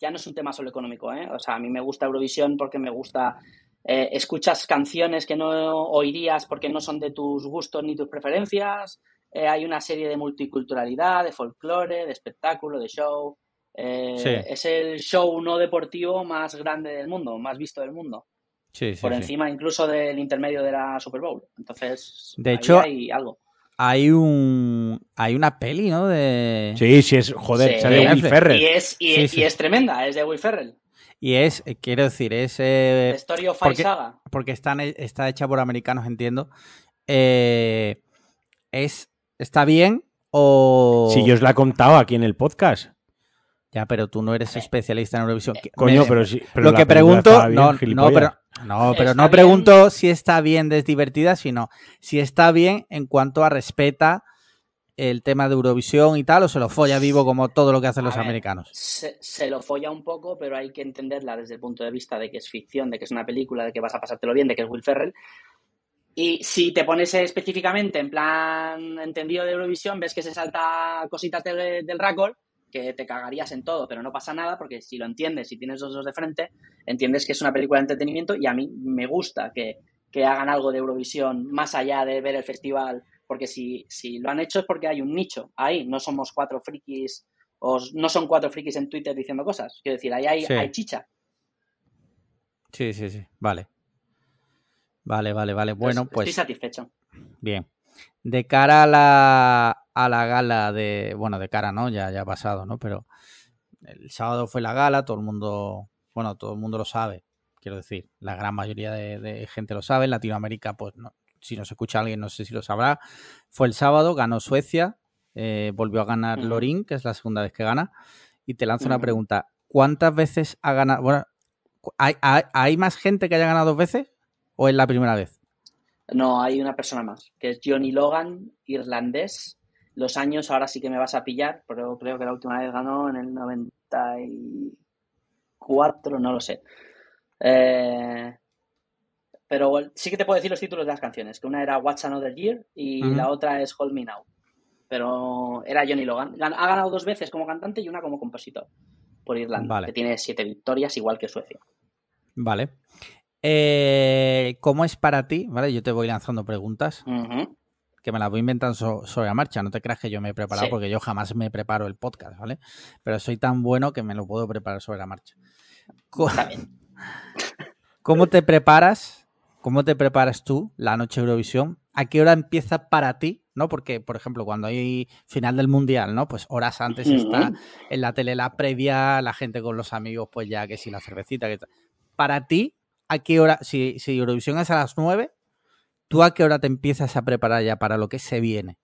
ya no es un tema solo económico, ¿eh? O sea, a mí me gusta Eurovisión porque me gusta. eh, escuchas canciones que no oirías porque no son de tus gustos ni tus preferencias. eh, hay una serie de multiculturalidad, de folclore, de espectáculo, de show. Eh, Sí. Es el show no deportivo más grande del mundo, más visto del mundo. sí, sí, por sí. encima incluso del intermedio de la Super Bowl. Entonces, De ahí hecho, hay algo. Hay un hay una peli, ¿no? De sí, sí es, joder, Sí. sale Will. Ferrell. Y es, y, Sí, es- sí. y es tremenda, es de Will Ferrell. y es, eh, quiero decir, es eh, The Story of porque- Saga. porque están, está hecha por americanos, entiendo. Eh, es está bien o Si yo os la he contado aquí en el podcast. Ya, pero tú no eres especialista en Eurovisión. Que- Coño, me- pero sí. pero lo que pregunto, bien, no, no, pero no, pero bien. pregunto si está bien de divertida, sino si está bien en cuanto a respeta el tema de Eurovisión y tal, o se lo folla vivo como todo lo que hacen A los ver, americanos. Se, se lo folla un poco, pero hay que entenderla desde el punto de vista de que es ficción, de que es una película, de que vas a pasártelo bien, de que es Will Ferrell. Y si te pones específicamente en plan entendido de Eurovisión, ves que se salta cositas del, del récord, que te cagarías en todo, pero no pasa nada, porque si lo entiendes, si tienes los dos de frente, entiendes que es una película de entretenimiento y a mí me gusta que, que hagan algo de Eurovisión más allá de ver el festival, porque si, si lo han hecho es porque hay un nicho ahí, no somos cuatro frikis, o no son cuatro frikis en Twitter diciendo cosas, quiero decir, ahí hay, Sí. hay chicha. Sí, sí, sí. Vale. Vale, vale, vale. Bueno, Entonces, pues Estoy satisfecho. bien. De cara a la, a la gala de. Bueno, de cara, ¿no? Ya, ya ha pasado, ¿no? Pero el sábado fue la gala, todo el mundo. Bueno, todo el mundo lo sabe. Quiero decir, la gran mayoría de, de gente lo sabe. En Latinoamérica, pues no, si nos escucha alguien, no sé si lo sabrá. Fue el sábado, ganó Suecia, eh, volvió a ganar. Lorín, que es la segunda vez que gana. Y te lanzo una pregunta: ¿cuántas veces ha ganado? Bueno, ¿hay, hay, hay más gente que haya ganado dos veces? ¿O es la primera vez? No, hay una persona más, que es Johnny Logan, irlandés. Los años ahora sí que me vas a pillar, pero creo que la última vez ganó en el 94, no lo sé. Eh, pero sí que te puedo decir los títulos de las canciones, que una era What's Another Year y la otra es Hold Me Now. Pero era Johnny Logan. Gan- Ha ganado dos veces como cantante y una como compositor por Irlanda, Vale. que tiene siete victorias, igual que Suecia. Vale. Eh, ¿Cómo es para ti? ¿Vale? Yo te voy lanzando preguntas Ujú. Que me las voy inventando so- sobre la marcha. No te creas que yo me he preparado Sí. porque yo jamás me preparo el podcast, ¿vale? Pero soy tan bueno que me lo puedo preparar sobre la marcha. Bien. ¿Cómo te preparas? ¿Cómo te preparas tú la noche de Eurovisión? ¿A qué hora empieza para ti? ¿No? Porque, por ejemplo, cuando hay final del mundial, ¿no? Pues horas antes está en la tele la previa, la gente con los amigos, pues ya que si la cervecita, que tal. Para ti, ¿a qué hora? Si, si Eurovisión es a las 9, ¿tú a qué hora te empiezas a preparar ya para lo que se viene?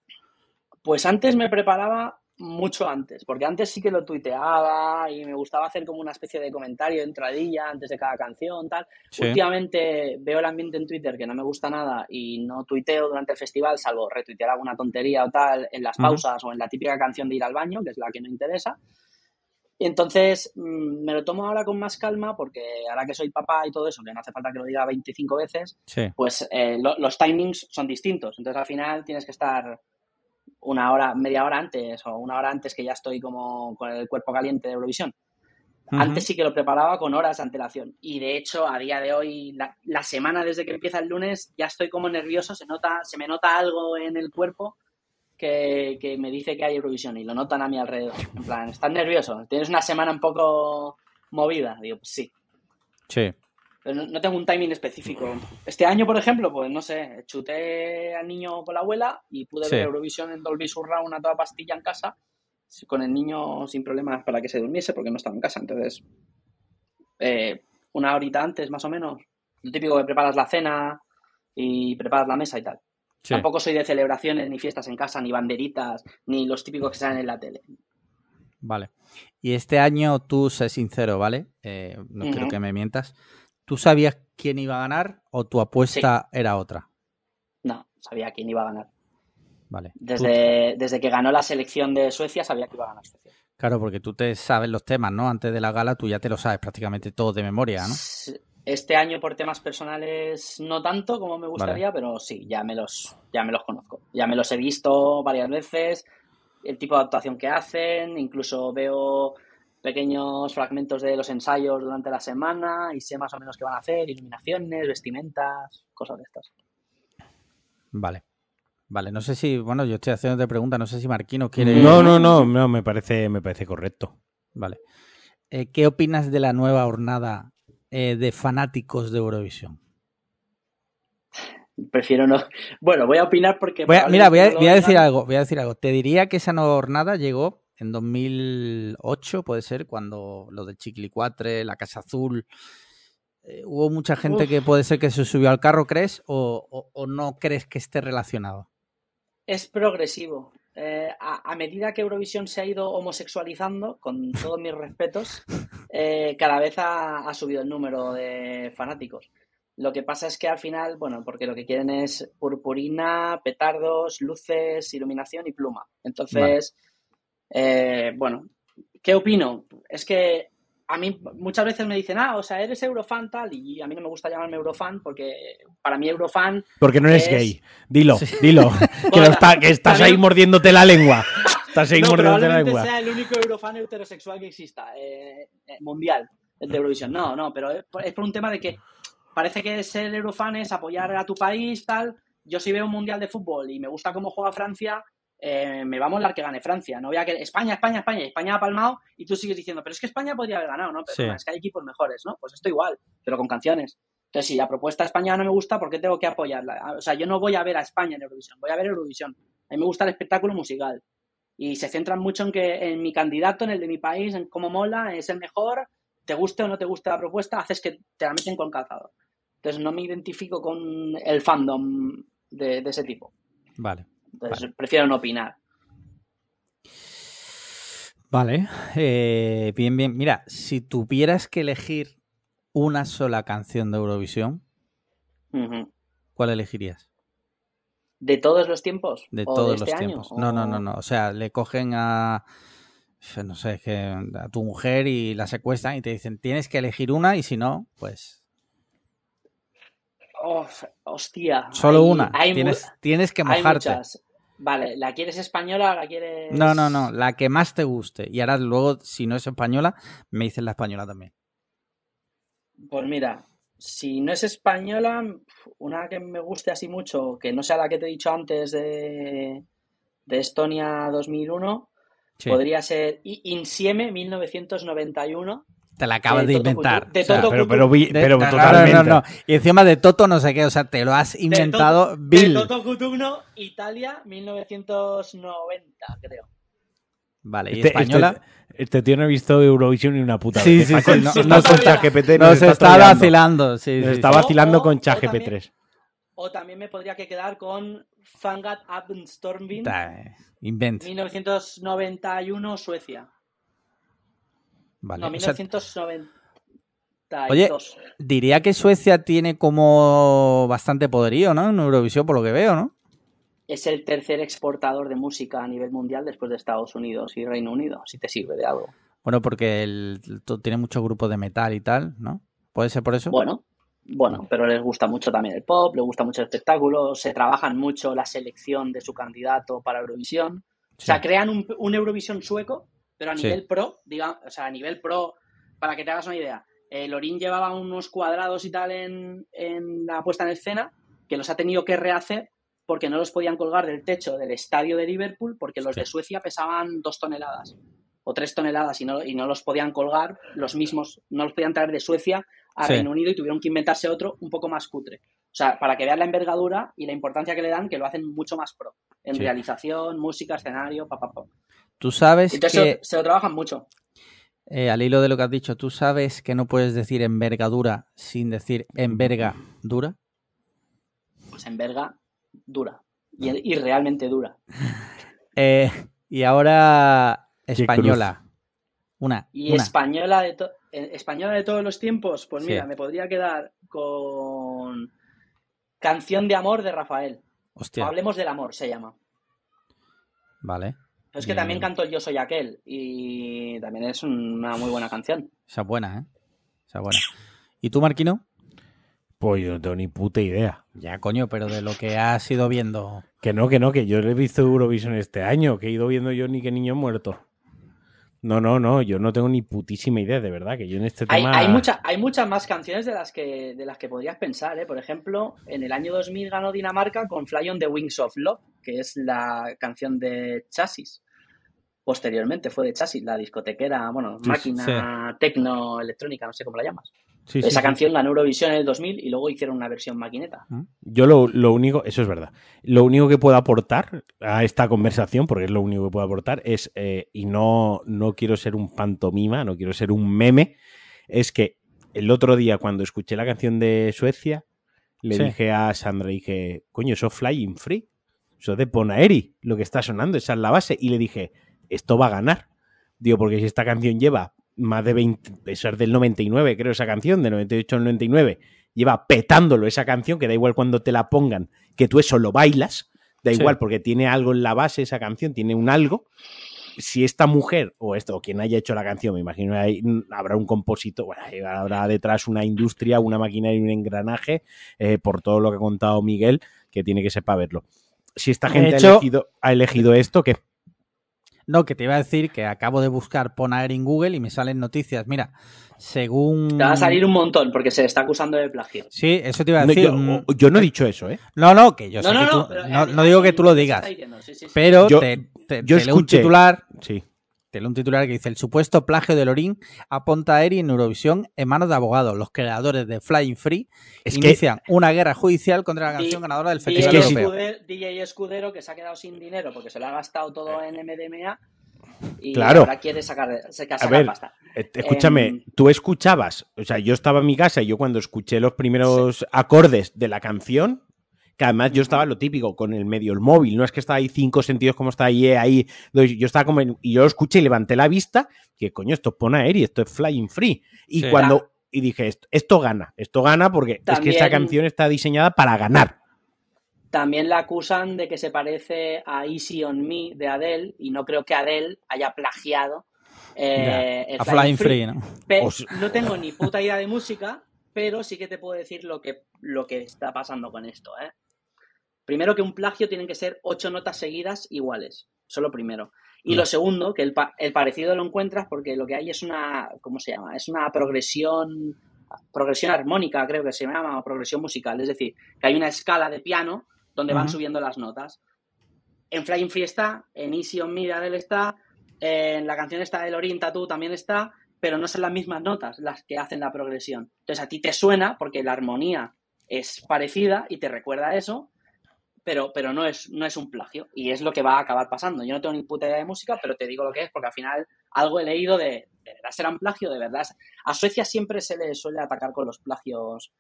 Pues antes me preparaba mucho antes, porque antes sí que lo tuiteaba y me gustaba hacer como una especie de comentario, entradilla antes de cada canción, tal. Sí. Últimamente veo el ambiente en Twitter que no me gusta nada y no tuiteo durante el festival, salvo retuitear alguna tontería o tal en las pausas o en la típica canción de ir al baño, que es la que no interesa. Y entonces mm, me lo tomo ahora con más calma porque ahora que soy papá y todo eso, que no hace falta que lo diga 25 veces, Sí. pues eh, lo- los timings son distintos. Entonces al final tienes que estar una hora, media hora antes o una hora antes que ya estoy como con el cuerpo caliente de Eurovisión. Antes sí que lo preparaba con horas de antelación. Y de hecho, a día de hoy, la, la semana desde que empieza el lunes, ya estoy como nervioso, se nota, se me nota algo en el cuerpo que, que me dice que hay Eurovisión y lo notan a mi alrededor. En plan, estás nervioso, tienes una semana un poco movida. Digo, pues sí. Sí. Pero no, no tengo un timing específico. Este año, por ejemplo, pues no sé, chuté al niño con la abuela y pude Sí. ver Eurovisión en Dolby Surround a toda pastilla en casa, con el niño sin problemas para que se durmiese porque no estaba en casa. Entonces, eh, una horita antes, más o menos, lo típico que preparas la cena y preparas la mesa y tal. Sí. Tampoco soy de celebraciones, ni fiestas en casa, ni banderitas, ni los típicos que salen en la tele. Vale. Y este año tú, sé sincero, ¿vale? Eh, no quiero que me mientas. ¿Tú sabías quién iba a ganar o tu apuesta era otra? No, sabía quién iba a ganar. Vale. Desde, desde que ganó la selección de Suecia, sabía que iba a ganar Suecia. claro, porque tú te sabes los temas, ¿no? Antes de la gala tú ya te lo sabes prácticamente todo de memoria, ¿no? Este año por temas personales no tanto como me gustaría, pero sí, ya me los ya me los conozco. Ya me los he visto varias veces, el tipo de actuación que hacen, incluso veo pequeños fragmentos de los ensayos durante la semana y sé más o menos qué van a hacer, iluminaciones, vestimentas, cosas de estas. Vale. Vale, no sé si, bueno, yo estoy haciendo de pregunta, no sé si Marquino quiere... No, no, no, no, me parece, me parece correcto. Vale. Eh, ¿Qué opinas de la nueva jornada eh, de fanáticos de Eurovisión? Prefiero no. Bueno, voy a opinar porque. Voy a- mira, voy a, voy decir algo, voy a decir algo. Te diría que esa nueva jornada llegó en 2008, puede ser, cuando lo del Chiquilicuatre, la Casa Azul. eh, hubo mucha gente Uf. que puede ser que se subió al carro, ¿crees? O, o- o no crees que esté relacionado? Es progresivo. Eh, a, a medida que Eurovisión se ha ido homosexualizando, con todos mis respetos, eh, cada vez ha, ha subido el número de fanáticos. Lo que pasa es que al final, bueno, porque lo que quieren es purpurina, petardos, luces, iluminación y pluma. Entonces, eh, bueno, ¿qué opino? Es que a mí muchas veces me dicen, ah, o sea, eres eurofan tal, y a mí no me gusta llamarme eurofan porque para mí eurofan Porque no eres Es- gay. Dilo, Sí. dilo. que, está- que estás ahí mordiéndote la lengua. Estás ahí No, mordiéndote la lengua. sea el único eurofan heterosexual que exista, eh, eh, mundial, el de Eurovisión. No, no, pero es por, es por un tema de que parece que ser eurofan es apoyar a tu país, tal. Yo si veo un mundial de fútbol y me gusta cómo juega Francia, eh, me va a molar que gane Francia. No voy a que España, España, España, España ha palmado y tú sigues diciendo, pero es que España podría haber ganado, ¿no? Pero Sí. es que hay equipos mejores, ¿no? Pues esto igual, pero con canciones. Entonces, si la propuesta española no me gusta, ¿por qué tengo que apoyarla? O sea, yo no voy a ver a España en Eurovisión, voy a ver Eurovisión. A mí me gusta el espectáculo musical. Y se centran mucho en que en mi candidato, en el de mi país, en cómo mola, es el mejor, te guste o no te guste la propuesta, haces que te la meten con calzador. Entonces no me identifico con el fandom de, de ese tipo. Vale. Entonces prefiero no opinar. Vale. eh, bien, bien. Mira, si tuvieras que elegir una sola canción de Eurovisión. ¿cuál elegirías? ¿De todos los tiempos? De ¿O todos de este los año? tiempos. No, no, no, ¿O- no. O sea, le cogen a. No sé, que a tu mujer y la secuestran y te dicen tienes que elegir una y si no, pues Oh, hostia. solo hay- una. hay tienes, tienes que hay mojarte. muchas. Vale, ¿la quieres española o la quieres...? No, no, no. La que más te guste. Y ahora luego, si no es española, me dices la española también. Pues mira, si no es española, una que me guste así mucho, que no sea la que te he dicho antes de, de Estonia 2001, Sí. podría ser Insieme 1991. Te la acabas de, de Toto inventar. De O sea, Toto Pero, pero, vi- de- pero no, no, totalmente. No, no, Y encima de Toto no sé qué. O sea, te lo has inventado de Bill. Toto Cutugno, Italia 1990, creo. Vale, ¿y Este, española? este- este tío no ha visto Eurovisión ni una puta Sí, vez. sí, Está sí, no- no con se- ChatGPT, Nos está está vacilando. Sí, Nos sí, está vacilando O- con o ChatGPT3. O también me podría que quedar con Fangat Abenstorming, Da, Invent. 1991, Suecia. Vale. No, o sea, 1992. diría que Suecia tiene como bastante poderío, ¿no? En Eurovisión, por lo que veo, ¿no? Es el tercer exportador de música a nivel mundial después de Estados Unidos y Reino Unido, si te sirve de algo. Bueno, porque el, tiene muchos grupos de metal y tal, ¿no? ¿Puede ser por eso? Bueno, bueno, pero les gusta mucho también el pop, les gusta mucho el espectáculo, se trabajan mucho la selección de su candidato para Eurovisión. O sea, crean un, un Eurovisión sueco, pero a Sí. nivel pro, digamos, o sea, a nivel pro, para que te hagas una idea. Eh, Lorín llevaba unos cuadrados y tal en, en la puesta en escena que los ha tenido que rehacer porque no los podían colgar del techo del estadio de Liverpool porque los Sí. de Suecia pesaban dos toneladas o tres toneladas y no, y no los podían colgar los mismos, no los podían traer de Suecia a Sí. Reino Unido y tuvieron que inventarse otro un poco más cutre. O sea, para que vean la envergadura y la importancia que le dan, que lo hacen mucho más pro. En Sí. realización, música, escenario, pa, pa, pa. Tú sabes Entonces que, se, se lo trabajan mucho. eh, al hilo de lo que has dicho, tú sabes que no puedes decir envergadura sin decir envergadura. Pues en verga, dura. Y, y realmente dura. Eh, y ahora española. Una. Y una. española de, to- eh, española de todos los tiempos, pues Sí. mira, me podría quedar con Canción de Amor de Rafael. Hostia. Hablemos del amor, se llama. Vale. Pero es que Bien, también bien. canto el Yo Soy Aquel y también es una muy buena canción. Esa es buena, ¿eh? Esa es buena. ¿Y tú, Marquino? Pues yo no tengo ni puta idea. Ya, coño, pero de lo que has ido viendo. Que no, que no, que yo he visto Eurovisión este año, que he ido viendo yo ni que niño muerto. No, no, no, yo no tengo ni putísima idea, de verdad, que yo en este tema... hay, mucha- hay muchas más canciones de las que de las que podrías pensar, ¿eh? Por ejemplo, en el año 2000 ganó Dinamarca con Fly on the Wings of Love, que es la canción de Chasis. Posteriormente fue de Chasis, la discotequera, bueno, Sí, máquina tecno electrónica, no sé cómo la llamas. Sí, sí, Esa sí. canción ganó Eurovisión en el 2000 y luego hicieron una versión maquineta. Yo lo, lo único, eso es verdad, lo único que puedo aportar a esta conversación, porque es lo único que puedo aportar, es, eh, y no, no quiero ser un pantomima, no quiero ser un meme, es que el otro día cuando escuché la canción de Suecia, le Sí. dije a Sandra, dije, coño, eso es Flying Free, eso es de Ponaeri, lo que está sonando, esa es la base, y le dije, esto va a ganar. Digo, porque si esta canción lleva más de 20, eso es del 99, creo, esa canción, de 98 al 99, lleva petándolo esa canción, que da igual cuando te la pongan, que tú eso lo bailas, da Sí. igual, porque tiene algo en la base esa canción, tiene un algo. Si esta mujer, o esto, o quien haya hecho la canción, me imagino hay- habrá un compositor, bueno, habrá detrás una industria, una maquinaria y un engranaje, eh, por todo lo que ha contado Miguel, que tiene que ser para verlo. Si esta gente hecho- ha, elegido, ha elegido esto, que No, que te iba a decir que acabo de buscar Ponaer en Google y me salen noticias. Mira, según. Te va a salir un montón porque se le está acusando de plagio. Sí, eso te iba a no, decir. yo, yo no he dicho eso, ¿eh? No, no, que yo sé no, no, que no, tú- pero, no, eh, no digo que tú lo digas. está diciendo, sí, sí, sí. Pero Yo- te, te- yo te leo un titular. Sí. Leo un titular que dice: El supuesto plagio de Lorín apunta a Eri en Eurovisión en manos de abogados. Los creadores de Flying Free Es que inician una guerra judicial contra la canción ganadora del DJ, Festival si- Europeo. Escudero, DJ Escudero que se ha quedado sin dinero porque se lo ha gastado todo en MDMA y Claro. ahora quiere sacar, sacar ver, pasta. Eh, Escúchame, Em, tú escuchabas, o sea, yo estaba en mi casa y yo cuando escuché los primeros acordes de la canción, que además yo estaba lo típico, con el medio, el móvil, no es que estaba ahí cinco sentidos como está ahí, eh, ahí, yo estaba como, en- y yo lo escuché y levanté la vista, que coño, esto es Ponaeri, esto es Flying Free, y Sí. cuando, y dije, esto, esto gana, esto gana porque es que esta canción está diseñada para ganar. También la acusan de que se parece a Easy on Me de Adele y no creo que Adele haya plagiado eh, el A Flying Free, ¿no? O sea- No tengo ni puta idea de música, pero sí que te puedo decir lo que, lo que está pasando con esto. ¿eh? Primero que un plagio tienen que ser ocho notas seguidas iguales. Eso lo primero. Y lo segundo, que el, pa- el parecido lo encuentras porque lo que hay es una, ¿cómo se llama? Es una progresión, progresión armónica, creo que se llama, o progresión musical. Es decir, que hay una escala de piano donde van subiendo las notas. En Flying Free está, en Easy on Me de Adele está, en la canción esta de Lorin Tattoo también está, pero no son las mismas notas las que hacen la progresión. Entonces a ti te suena porque la armonía es parecida y te recuerda a eso, pero, pero no, es, no es un plagio. Y es lo que va a acabar pasando. Yo no tengo ni puta idea de música, pero te digo lo que es, porque al final algo he leído de, ¿de verdad será un plagio? De verdad. A Suecia siempre se le suele atacar con los plagios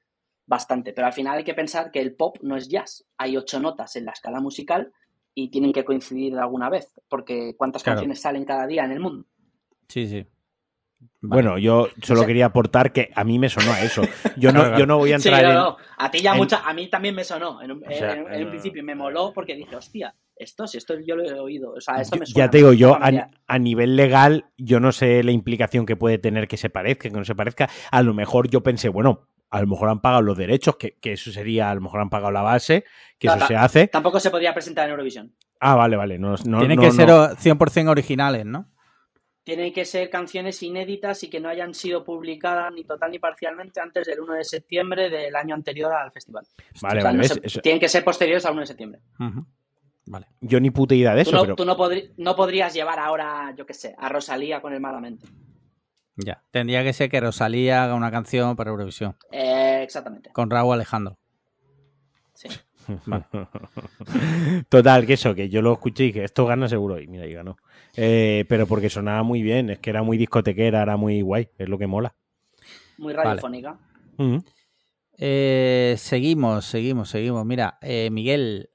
bastante. Pero al final hay que pensar que el pop no es jazz. Hay ocho notas en la escala musical y tienen que coincidir alguna vez, porque ¿cuántas Claro. canciones salen cada día en el mundo? Sí, sí. Bueno, yo solo O sea- quería aportar que a mí me sonó a eso. Yo no, yo no voy a Sí, entrar no, en... no. A ti ya en- mucha, a mí también me sonó. En un, sea, en- en un eh, principio me moló porque dije, hostia, esto, si esto yo lo he oído. O sea, esto me suena. Ya te digo, yo a, nivel legal, yo no sé la implicación que puede tener que se parezca, que no se parezca. A lo mejor yo pensé, bueno, a lo mejor han pagado los derechos, que, que eso sería, a lo mejor han pagado la base, que No, eso se hace. Tampoco se podría presentar en Eurovisión. Ah, vale, vale. No, no, Tienen no, que no. ser o- 100% originales, ¿no? Tienen que ser canciones inéditas y que no hayan sido publicadas ni total ni parcialmente antes del 1 de septiembre del año anterior al festival. Vale, O sea, vale, no ¿ves? se- Eso- Tienen que ser posteriores al 1 de septiembre. Vale. yo ni puta idea de Tú, eso, no, pero tú no podrías llevar ahora, yo qué sé, a Rosalía con el Malamente. Ya. Tendría que ser que Rosalía haga una canción para Eurovisión. Eh, exactamente. Con Raúl Alejandro. Sí. Vale. Total, que eso, que yo lo escuché y dije, esto gana seguro. Y mira, y ganó. Eh, pero porque sonaba muy bien, es que era muy discotequera, era muy guay, es lo que mola. Muy radiofónica. Eh, seguimos, seguimos, seguimos. Mira, eh, Miguel,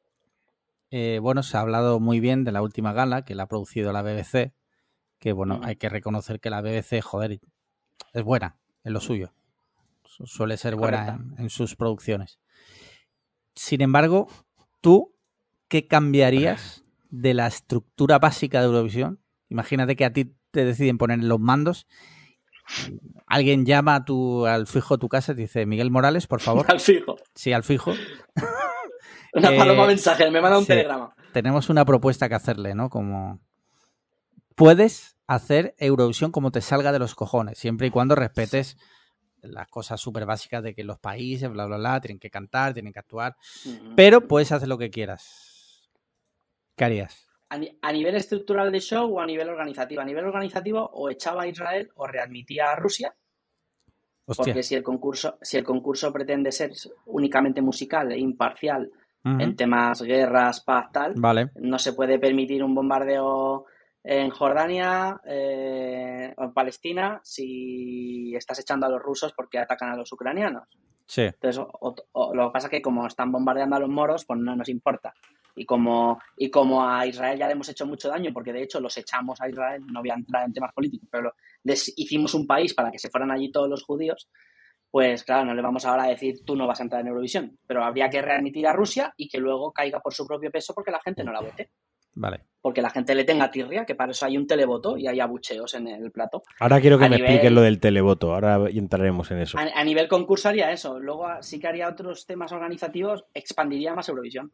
eh, bueno, se ha hablado muy bien de la última gala que la ha producido la BBC, que bueno, hay que reconocer que la BBC, joder, es buena en lo suyo. Su- Suele ser buena en sus producciones. Sin embargo, tú, ¿qué cambiarías de la estructura básica de Eurovisión? Imagínate que a ti te deciden poner los mandos. Alguien llama a tu, al fijo de tu casa y te dice, Miguel Morales, por favor. Al fijo. Sí, al fijo. Una Eh, paloma mensaje, me manda un sí. telegrama. Tenemos una propuesta que hacerle, ¿no? Como puedes hacer Eurovisión como te salga de los cojones, siempre y cuando respetes las cosas súper básicas de que los países, bla, bla, bla, tienen que cantar, tienen que actuar, pero puedes hacer lo que quieras. ¿Qué harías? A, ni- a nivel estructural de show o a nivel organizativo. A nivel organizativo, o echaba a Israel o readmitía a Rusia, Hostia. porque si el concurso, si el concurso pretende ser únicamente musical e imparcial en temas guerras, paz, tal, Vale, no se puede permitir un bombardeo en Jordania eh, o en Palestina si estás echando a los rusos porque atacan a los ucranianos. sí. Entonces, o- o- lo que pasa es que como están bombardeando a los moros, pues no nos importa. Y como, y como a Israel ya le hemos hecho mucho daño, porque de hecho los echamos a Israel, no voy a entrar en temas políticos, pero les hicimos un país para que se fueran allí todos los judíos, pues claro, no le vamos ahora a decir tú no vas a entrar en Eurovisión, pero habría que readmitir a Rusia y que luego caiga por su propio peso porque la gente no la vote, Vale. porque la gente le tenga tirria, que para eso hay un televoto y hay abucheos en el plato. Ahora quiero que A me nivel- expliques lo del televoto, ahora entraremos en eso. A, a nivel concurso haría eso. Luego ah, sí que haría otros temas organizativos, expandiría más Eurovisión.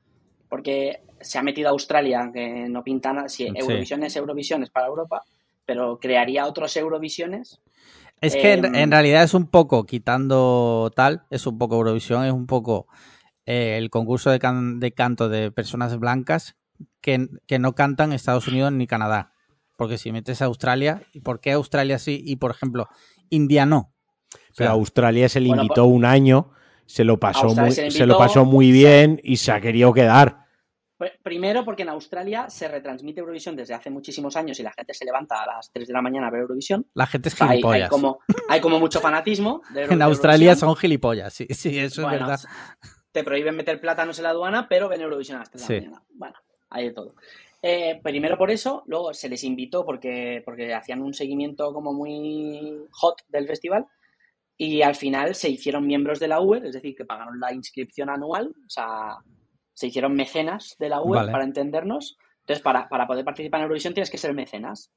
Porque se ha metido Australia, que no pinta nada. Si Sí. Eurovisión es Eurovisión, es para Europa, pero crearía otros Eurovisiones. Es que en, Em, en realidad es un poco, quitando tal, es un poco Eurovisión, es un poco eh, el concurso de, can- de canto de personas blancas que, que no cantan Estados Unidos ni Canadá. Porque si metes a Australia, ¿y por qué Australia sí y, por ejemplo, India no? O Pero sea, Australia se le Bueno, invitó un año, se lo pasó muy, se lo pasó muy bien y se ha querido quedar. Pr- Primero porque en Australia se retransmite Eurovisión desde hace muchísimos años y la gente se levanta a las 3 de la mañana a ver Eurovisión. la gente es sea, hay, hay gilipollas. como, hay como mucho fanatismo. de en de Australia son gilipollas, sí, sí, eso Bueno, es verdad. Te prohíben meter plátanos en la aduana, pero ven Eurovisión a las 3 de Sí. la mañana. Bueno, hay de todo. Eh, primero por eso, luego se les invitó porque, porque hacían un seguimiento como muy hot del festival y al final se hicieron miembros de la UER, es decir, que pagaron la inscripción anual, o sea, se hicieron mecenas de la Vale. para entendernos. Entonces, para, para poder participar en Eurovisión tienes que ser mecenas.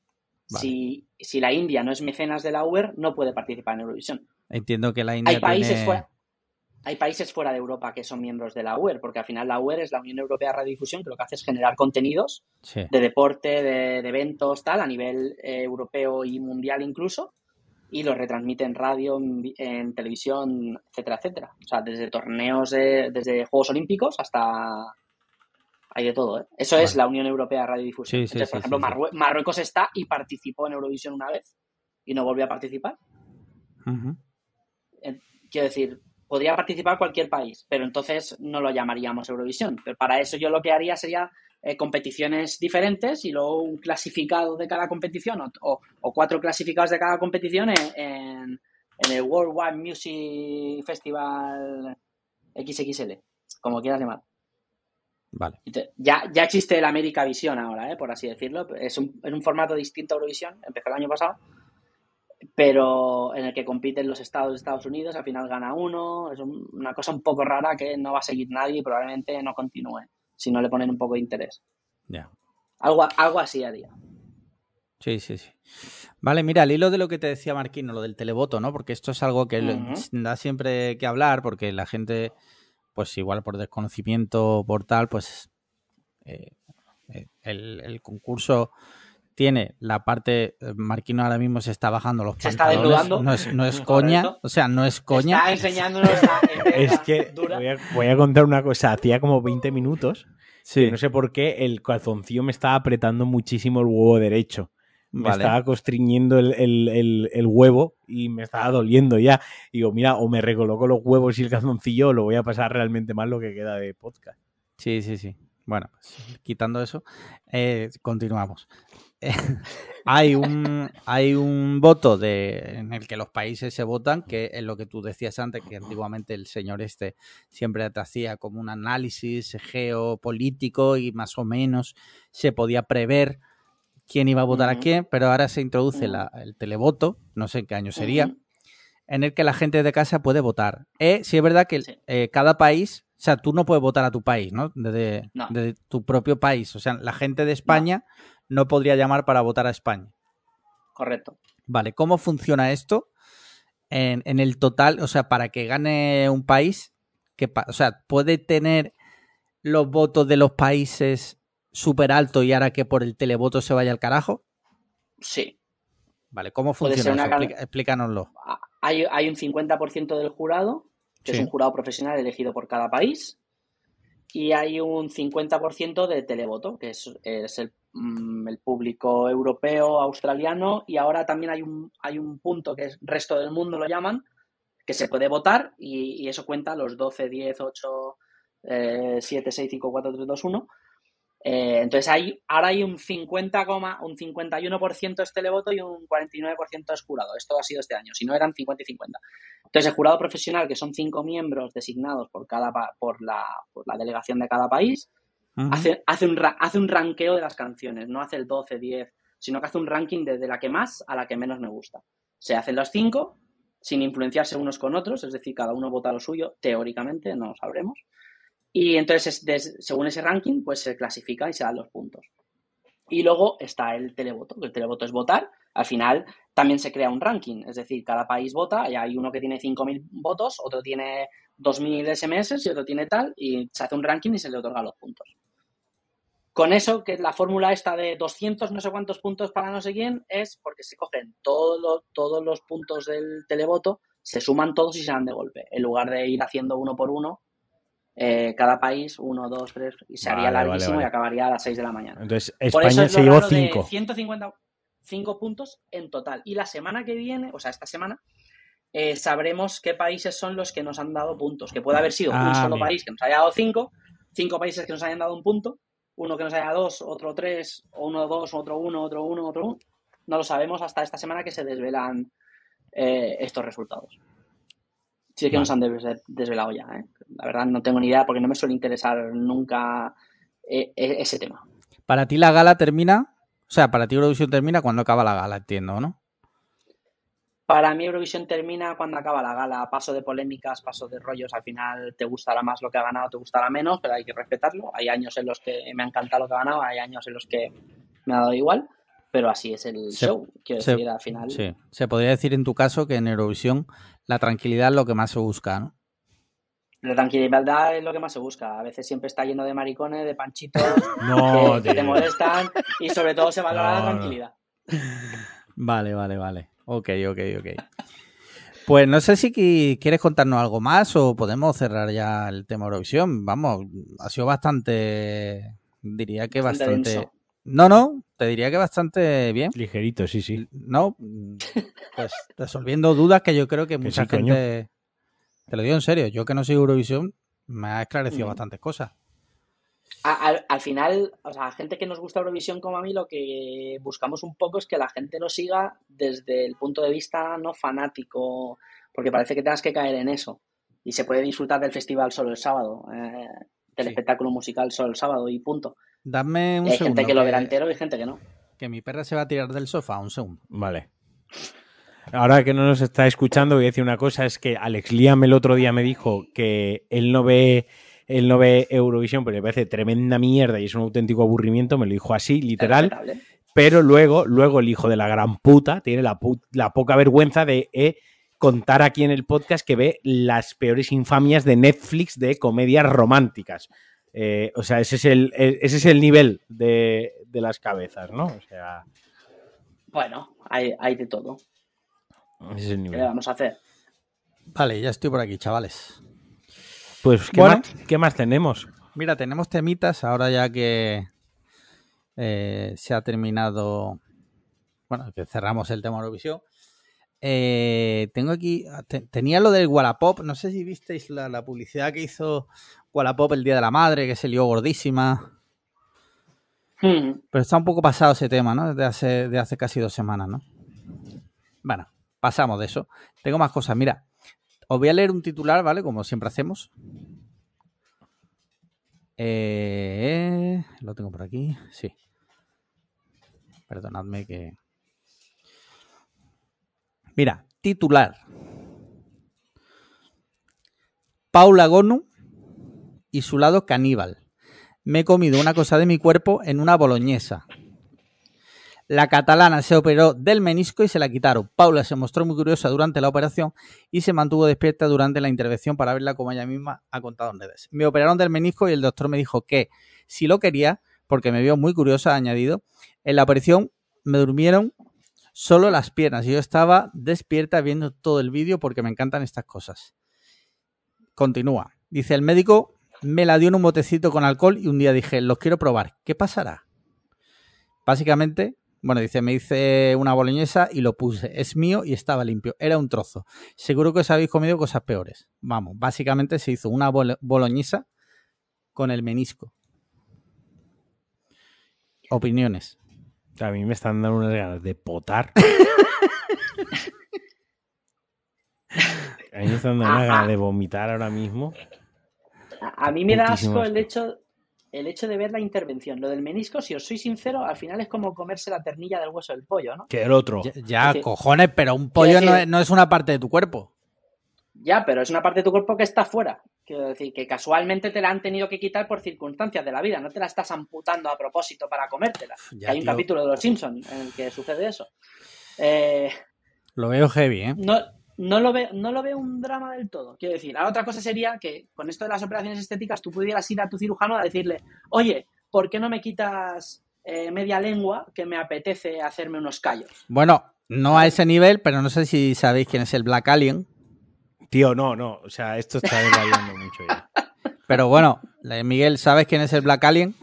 Vale. Si, si la India no es mecenas de la UER, no puede participar en Eurovisión. Entiendo que la India Hay países, tiene... fuera, hay países fuera de Europa que son miembros de la UER, porque al final la UER es la Unión Europea de Radiodifusión, que lo que hace es generar contenidos Sí. de deporte, de, de eventos, tal, a nivel eh, europeo y mundial incluso, y los retransmite en radio, en, vi- en televisión, etcétera, etcétera. O sea, desde torneos, de- desde Juegos Olímpicos hasta... Hay de todo, ¿eh? Eso es la Unión Europea de Radiodifusión. Sí, sí, Entonces, por ejemplo. Marrue- Marruecos está y participó en Eurovisión una vez y no volvió a participar. Quiero decir, podría participar cualquier país, pero entonces no lo llamaríamos Eurovisión. Pero para eso yo lo que haría sería eh, competiciones diferentes y luego un clasificado de cada competición o, o- o cuatro clasificados de cada competición en, en- en el Worldwide Music Festival XXL, como quieras llamar. Vale. Ya, ya existe el América Visión ahora, ¿eh? por así decirlo. Es un, es un formato distinto a Eurovisión, empezó el año pasado, pero en el que compiten los estados de Estados Unidos, al final gana uno. Es una cosa un poco rara que no va a seguir nadie y probablemente no continúe si no le ponen un poco de interés. Ya. Algo, algo así haría. Sí, sí, sí. Vale, mira, al hilo de lo que te decía Marquino, lo del televoto, ¿no? Porque esto es algo que da siempre que hablar, porque la gente, pues igual por desconocimiento, por tal, pues eh, eh, el, concurso tiene la parte, eh, Marquino ahora mismo se está bajando los se está desnudando. No es, no es coña, o sea, no es coña. Está enseñándonos Es que voy a, contar una cosa, hacía como 20 minutos, sí. no sé por qué el calzoncillo me estaba apretando muchísimo el huevo derecho me estaba constriñendo el, huevo y me estaba doliendo ya. Y digo, mira, o me recoloco los huevos y el calzoncillo o lo voy a pasar realmente mal lo que queda de podcast. Sí, sí, sí. Bueno, pues, quitando eso, eh, continuamos. hay, un, hay un voto de, en el que los países se votan, que es lo que tú decías antes, que antiguamente el señor este siempre te hacía como un análisis geopolítico y más o menos se podía prever quién iba a votar a quién, pero ahora se introduce el televoto, no sé en qué año sería, en el que la gente de casa puede votar. Eh, sí es verdad que eh, cada país, o sea, tú no puedes votar a tu país, ¿no? Desde, tu propio país. O sea, la gente de España no. Podría llamar para votar a España. Correcto. Vale, ¿cómo funciona esto? En, en el total, o sea, para que gane un país, que, o sea, puede tener los votos de los países súper alto y ahora que por el televoto se vaya al carajo? Sí. Vale, ¿cómo funciona eso? explícanoslo. Hay, hay un 50% del jurado, que es un jurado profesional elegido por cada país, y hay un 50% de televoto, que es, mm, el, público europeo, australiano, y ahora también hay un, hay un punto que es resto del mundo, lo llaman, que se puede votar y, eso cuenta los 12, 10, 8, 7, 6, 5, 4, 3, 2, 1 eh, entonces hay, ahora hay un 50, un 51% es televoto y un 49% es jurado. Esto ha sido este año, si no eran 50 y 50. Entonces el jurado profesional, que son cinco miembros designados por, cada, por, la, por la delegación de cada país, hace, hace, un, hace un ranqueo de las canciones, no hace el 12, 10, sino que hace un ranking desde la que más a la que menos me gusta. Se hacen los cinco sin influenciarse unos con otros, es decir, cada uno vota lo suyo, teóricamente, no lo sabremos. Y entonces, según ese ranking, pues se clasifica y se dan los puntos. Y luego está el televoto, que el televoto es votar. Al final también se crea un ranking, es decir, cada país vota y hay uno que tiene 5.000 votos, otro tiene 2.000 SMS y otro tiene tal, y se hace un ranking y se le otorga los puntos. Con eso, que la fórmula esta de 200 no sé cuántos puntos para no sé quién, es porque se cogen todos todos los puntos del televoto, se suman todos y se dan de golpe, en lugar de ir haciendo uno por uno eh, cada país, uno, dos, tres, y se haría larguísimo y acabaría a las 6 de la mañana. Entonces, España se llevó 5. 155 puntos en total. Y la semana que viene, o sea, esta semana, eh, sabremos qué países son los que nos han dado puntos. Que puede haber sido un ah, solo país que nos haya dado 5, cinco países que nos hayan dado un punto, uno que nos haya dos, otro tres, o uno, dos, otro uno, otro uno, otro uno. No lo sabemos hasta esta semana que se desvelan eh, estos resultados. Sí que nos han desvelado ya, ¿eh? La verdad no tengo ni idea porque no me suele interesar nunca eh, e, ese tema. Para ti la gala termina, o sea, para ti Eurovisión termina cuando acaba la gala, entiendo, ¿no? Para mí Eurovisión termina cuando acaba la gala. Paso de polémicas, paso de rollos. Al final te gustará más lo que ha ganado, te gustará menos, pero hay que respetarlo. Hay años en los que me ha encantado lo que ha ganado, hay años en los que me ha dado igual pero así es el show, quiero decir, al final. Sí, se podría decir en tu caso que en Eurovisión la tranquilidad es lo que más se busca, ¿no? La tranquilidad es lo que más se busca. A veces siempre está lleno de maricones, de panchitos que, te molestan y sobre todo se valora la tranquilidad. Vale, vale, vale. Ok, ok, ok. Pues no sé si quieres contarnos algo más o podemos cerrar ya el tema Eurovisión. Vamos, ha sido bastante, diría que bastante no, no, te diría que bastante bien. Ligerito, sí, sí. No, pues resolviendo dudas que yo creo que mucha gente... Te lo digo en serio, yo que no soy Eurovisión, me ha esclarecido bastantes cosas. Al, final, o sea, gente que nos gusta Eurovisión como a mí, lo que buscamos un poco es que la gente lo siga desde el punto de vista no fanático, porque parece que tengas que caer en eso. y se puede disfrutar del festival solo el sábado, eh, del Sí. espectáculo musical solo el sábado y punto. Dame un Y hay segundo. gente que lo verá entero y hay gente que no. que mi perra se va a tirar del sofá, un segundo. Vale. Ahora que no nos está escuchando, voy a decir una cosa, es que Alex Liam el otro día me dijo que él no ve, él no ve Eurovisión, pero le parece tremenda mierda y es un auténtico aburrimiento, me lo dijo así, literal. Pero luego, luego el hijo de la gran puta tiene la, pu- la poca vergüenza de eh, contar aquí en el podcast que ve las peores infamias de Netflix de comedias románticas. Eh, o sea, ese es el, e- ese es el nivel de, de las cabezas, ¿no? O sea, Bueno, hay, hay de todo. ese es el ¿Qué nivel. le vamos a hacer? Vale, ya estoy por aquí, chavales. Pues, ¿qué, Bueno. más, ¿qué más tenemos? Mira, tenemos temitas ahora ya que eh, se ha terminado. Bueno, que cerramos el tema Eurovisión. Eh, tengo aquí. te- tenía lo del Wallapop. No sé si visteis la, la publicidad que hizo Wallapop el Día de la Madre, que se lió gordísima. Hmm, Pero está un poco pasado ese tema, ¿no? Desde hace, de hace casi dos semanas, ¿no? Bueno, pasamos de eso. Tengo más cosas. Mira, os voy a leer un titular, ¿vale? Como siempre hacemos. Eh, lo tengo por aquí. Sí. Perdonadme que. Mira, titular. Paula Gonu y su lado caníbal. Me he comido una cosa de mi cuerpo en una boloñesa. La catalana se operó del menisco y se la quitaron. Paula se mostró muy curiosa durante la operación y se mantuvo despierta durante la intervención para verla como ella misma ha contado en redes. Me operaron del menisco y el doctor me dijo que si lo quería, porque me vio muy curiosa, ha añadido, en la operación me durmieron solo las piernas yo estaba despierta viendo todo el vídeo porque me encantan estas cosas. Continúa. Dice el médico me la dio en un botecito con alcohol y un día dije, los quiero probar. ¿Qué pasará? Básicamente, bueno, dice, me hice una boloñesa y lo puse. Es mío y estaba limpio. Era un trozo. Seguro que os habéis comido cosas peores. Vamos, básicamente se hizo una bolo- boloñesa con el menisco. Opiniones. A mí me están dando unas ganas de potar. A mí me están dando unas ganas de vomitar ahora mismo. A, mí me da asco el hecho, el hecho de ver la intervención. Lo del menisco, si os soy sincero, al final es como comerse la ternilla del hueso del pollo, ¿no? Que el otro. Ya, cojones, pero un pollo decir- no es, no es una parte de tu cuerpo. Ya, pero es una parte de tu cuerpo que está fuera. Quiero decir, que casualmente te la han tenido que quitar por circunstancias de la vida. No te la estás amputando a propósito para comértela. Ya, Hay un tío. capítulo de Los Simpsons en el que sucede eso. Eh, Lo veo heavy, ¿eh? no, no, lo veo, no lo veo un drama del todo. Quiero decir, ahora otra cosa sería que con esto de las operaciones estéticas tú pudieras ir a tu cirujano a decirle, oye, ¿por qué no me quitas eh, media lengua que me apetece hacerme unos callos? Bueno, no a ese nivel, pero no sé si sabéis quién es el Black Alien. Tío, no, no. O sea, esto está desvariando mucho ya. Pero bueno, eh, Miguel, ¿sabes quién es el Black Alien?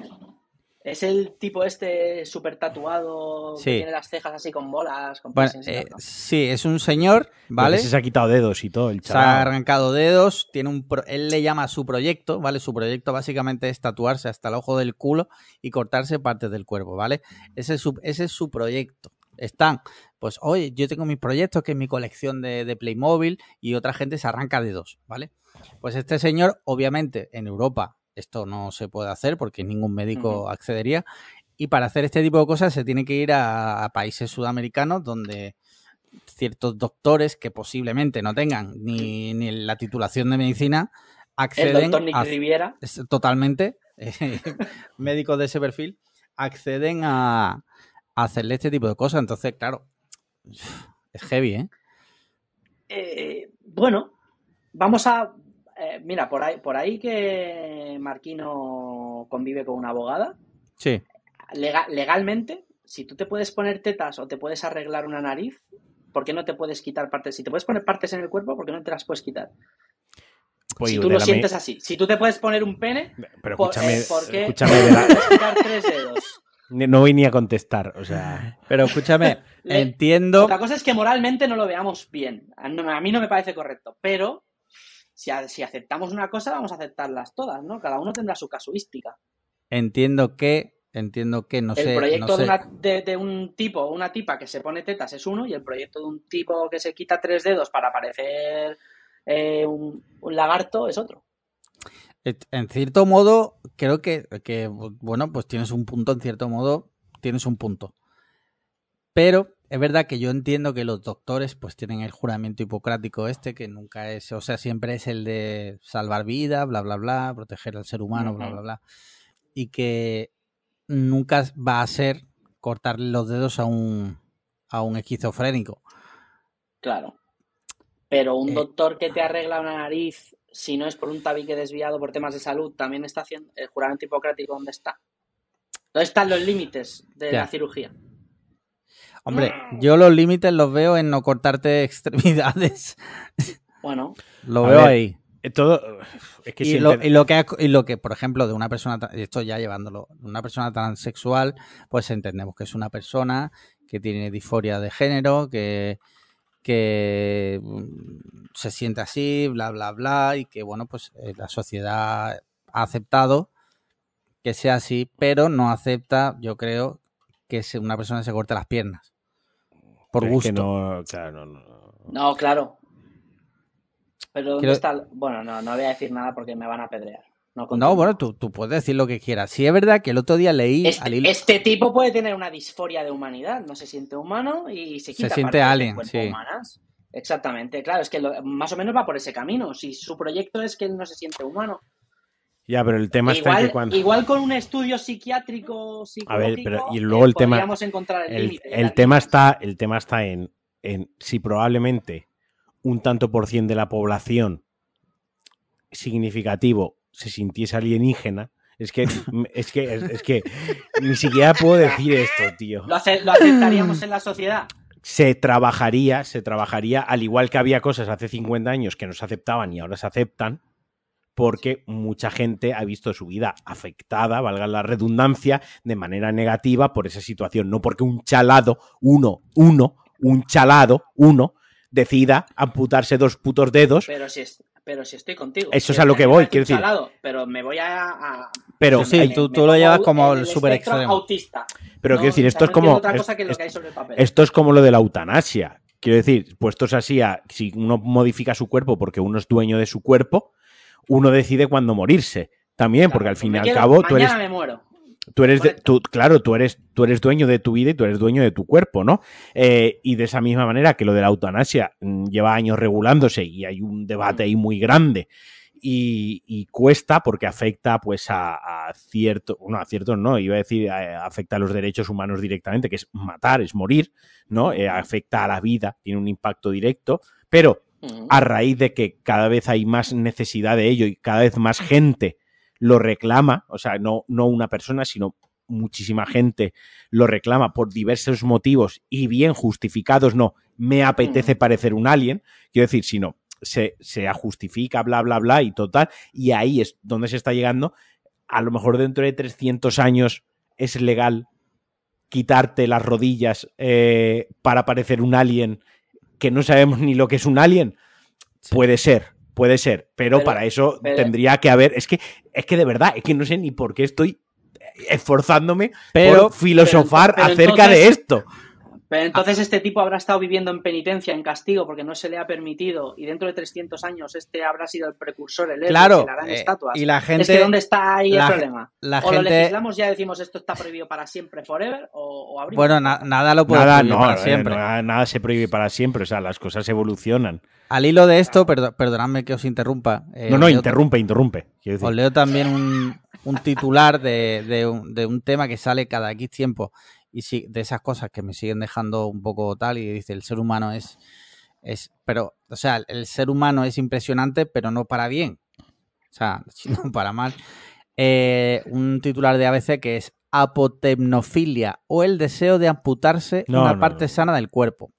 Es el tipo este súper tatuado Sí. que tiene las cejas así con bolas, con Bueno, eh, sí, es un señor, ¿vale? Porque Se ha quitado dedos y todo, el Se ha chaval. arrancado dedos, tiene un pro- él le llama a su proyecto, ¿vale? Su proyecto básicamente es tatuarse hasta el ojo del culo y cortarse partes del cuerpo, ¿vale? Ese es su, ese es su proyecto. Están, pues, oye, yo tengo mis proyectos, que es mi colección de, de Playmobil, y otra gente se arranca dedos, ¿vale? Pues este señor, obviamente, en Europa esto no se puede hacer porque ningún médico accedería. Y para hacer este tipo de cosas se tiene que ir a, a países sudamericanos donde ciertos doctores que posiblemente no tengan ni, ni la titulación de medicina El acceden doctor Nick a- Riviera. es- totalmente eh, médicos de ese perfil acceden a, a hacerle este tipo de cosas. Entonces, claro, es heavy, ¿eh? Eh, bueno, vamos a. eh, mira, por ahí, por ahí que Marquino convive con una abogada. Sí. lega- legalmente, si tú te puedes poner tetas o te puedes arreglar una nariz, ¿por qué no te puedes quitar partes? Si te puedes poner partes en el cuerpo, ¿por qué no te las puedes quitar? Pues si tú lo la sientes me- así. Si tú te puedes poner un pene, Pero por, escúchame, eh, ¿por qué escúchame, no de te la- puedes quitar tres dedos? no voy ni a contestar. O sea, Pero escúchame, Le- entiendo. Otra cosa es que moralmente no lo veamos bien. A mí no me parece correcto, pero si, a- si aceptamos una cosa, vamos a aceptarlas todas, ¿no? Cada uno tendrá su casuística. Entiendo que. Entiendo que no el sé. proyecto no de, sé- una- de- de un tipo o una tipa que se pone tetas es uno y el proyecto de un tipo que se quita tres dedos para parecer eh, un, un lagarto es otro. En cierto modo, creo que, que, bueno, pues tienes un punto, en cierto modo, tienes un punto. Pero es verdad que yo entiendo que los doctores pues tienen el juramento hipocrático este, que nunca es, o sea, siempre es el de salvar vida, bla, bla, bla, proteger al ser humano, bla, bla, bla. Y que nunca va a ser cortarle los dedos a un, a un esquizofrénico. Claro. Pero un Eh. doctor que te arregla una nariz, si no es por un tabique desviado por temas de salud, también está haciendo el juramento hipocrático, ¿dónde está? ¿Dónde están los límites de Ya. la cirugía? Hombre, yo los límites los veo en no cortarte extremidades. Bueno, Lo veo ver, ahí. Eh, Todo. Es que y, siempre- lo, y lo que ha- y lo que, por ejemplo, de una persona, esto ya llevándolo, una persona transexual, pues entendemos que es una persona que tiene disforia de género, que, que mm, se siente así, bla, bla, bla, y que, bueno, pues eh, la sociedad ha aceptado que sea así, pero no acepta, yo creo, que una persona se corte las piernas. Por es que gusto. no, claro, no, no. no, claro. Pero ¿dónde Quiero- está? el- Bueno, no, no voy a decir nada porque me van a apedrear. No, No, bueno, tú, tú puedes decir lo que quieras. Sí, es verdad que el otro día leí al Este, hilo- este tipo puede tener una disforia de humanidad, no se siente humano y se Se quita siente partes del alien, sí. humanas. Exactamente, claro, es que lo- más o menos va por ese camino. Si su proyecto es que él no se siente humano. Ya, pero el tema está en Igual, que cuando. igual con un estudio psiquiátrico, A ver, pero y luego el tema- podríamos encontrar el, El, límite. el tema está, el tema está en, en si probablemente un tanto por cien de la población significativo se sintiese alienígena. Es que, es que, es, es que ni siquiera puedo decir esto, tío. ¿Lo, ace- lo aceptaríamos en la sociedad? Se trabajaría, se trabajaría, al igual que había cosas hace 50 años que no se aceptaban y ahora se aceptan, porque mucha gente ha visto su vida afectada, valga la redundancia, de manera negativa por esa situación. No porque un chalado, uno, uno, un chalado, uno, decida amputarse dos putos dedos, Pero si, es- pero si estoy contigo. Eso es a lo que voy, quiero decir. chalado, pero me voy a. a- pero, Sí, sí, me- tú- me tú lo llevas como el super extremo. autista. pero No, quiero decir, esto es como... otra cosa que lo es- que hay sobre el papel. Esto es como lo de la eutanasia. Quiero decir, puestos así a si uno modifica su cuerpo porque uno es dueño de su cuerpo, uno decide cuándo morirse. También, Claro, porque al fin y al cabo tú eres, me muero. tú eres de- correcto. tú- claro, tú eres, tú eres dueño de tu vida y tú eres dueño de tu cuerpo, ¿no? Eh, y de esa misma manera que lo de la eutanasia mm, lleva años regulándose y hay un debate ahí muy grande y, y cuesta porque afecta pues a, a cierto, no, a ciertos no, iba a decir, a- afecta a los derechos humanos directamente, que es matar, es morir, ¿no? Eh, afecta a la vida, tiene un impacto directo, pero A raíz de que cada vez hay más necesidad de ello y cada vez más gente lo reclama, o sea, no, no una persona, sino muchísima gente lo reclama por diversos motivos y bien justificados, no, me apetece parecer un alien, quiero decir, sino se, se justifica, bla, bla, bla, y total, y ahí es donde se está llegando, a lo mejor dentro de 300 años es legal quitarte las rodillas eh, para parecer un alien que no sabemos ni lo que es un alien. Sí. Puede ser, puede ser, pero, Pero- para eso pero- tendría que haber. Es que, es que de verdad, es que no sé ni por qué estoy esforzándome Pero- por filosofar pero- acerca de esto. Pero entonces este tipo habrá estado viviendo en penitencia, en castigo, porque no se le ha permitido, y dentro de 300 años este habrá sido el precursor, el héroe, Claro, se le eh, estatuas. y la gente, es que ¿dónde está ahí la el problema? la o lo legislamos ya decimos esto está prohibido para siempre, forever, o, o abrimos. bueno, na- nada lo puede Nada, prohibir no, para eh, siempre. nada, nada se prohíbe para siempre, o sea, las cosas evolucionan. Al hilo de esto, perdo- perdonadme que os interrumpa. eh, no, no, interrumpe, interrumpe. Decir. Os leo también un, un titular de, de un, de un tema que sale cada X tiempo y sí, de esas cosas que me siguen dejando un poco tal y dice el ser humano es, es pero, o sea, el ser humano es impresionante pero no para bien, o sea, sino para mal. Eh, un titular de ABC que es apotemnofilia o el deseo de amputarse No, una no, parte no. sana del cuerpo.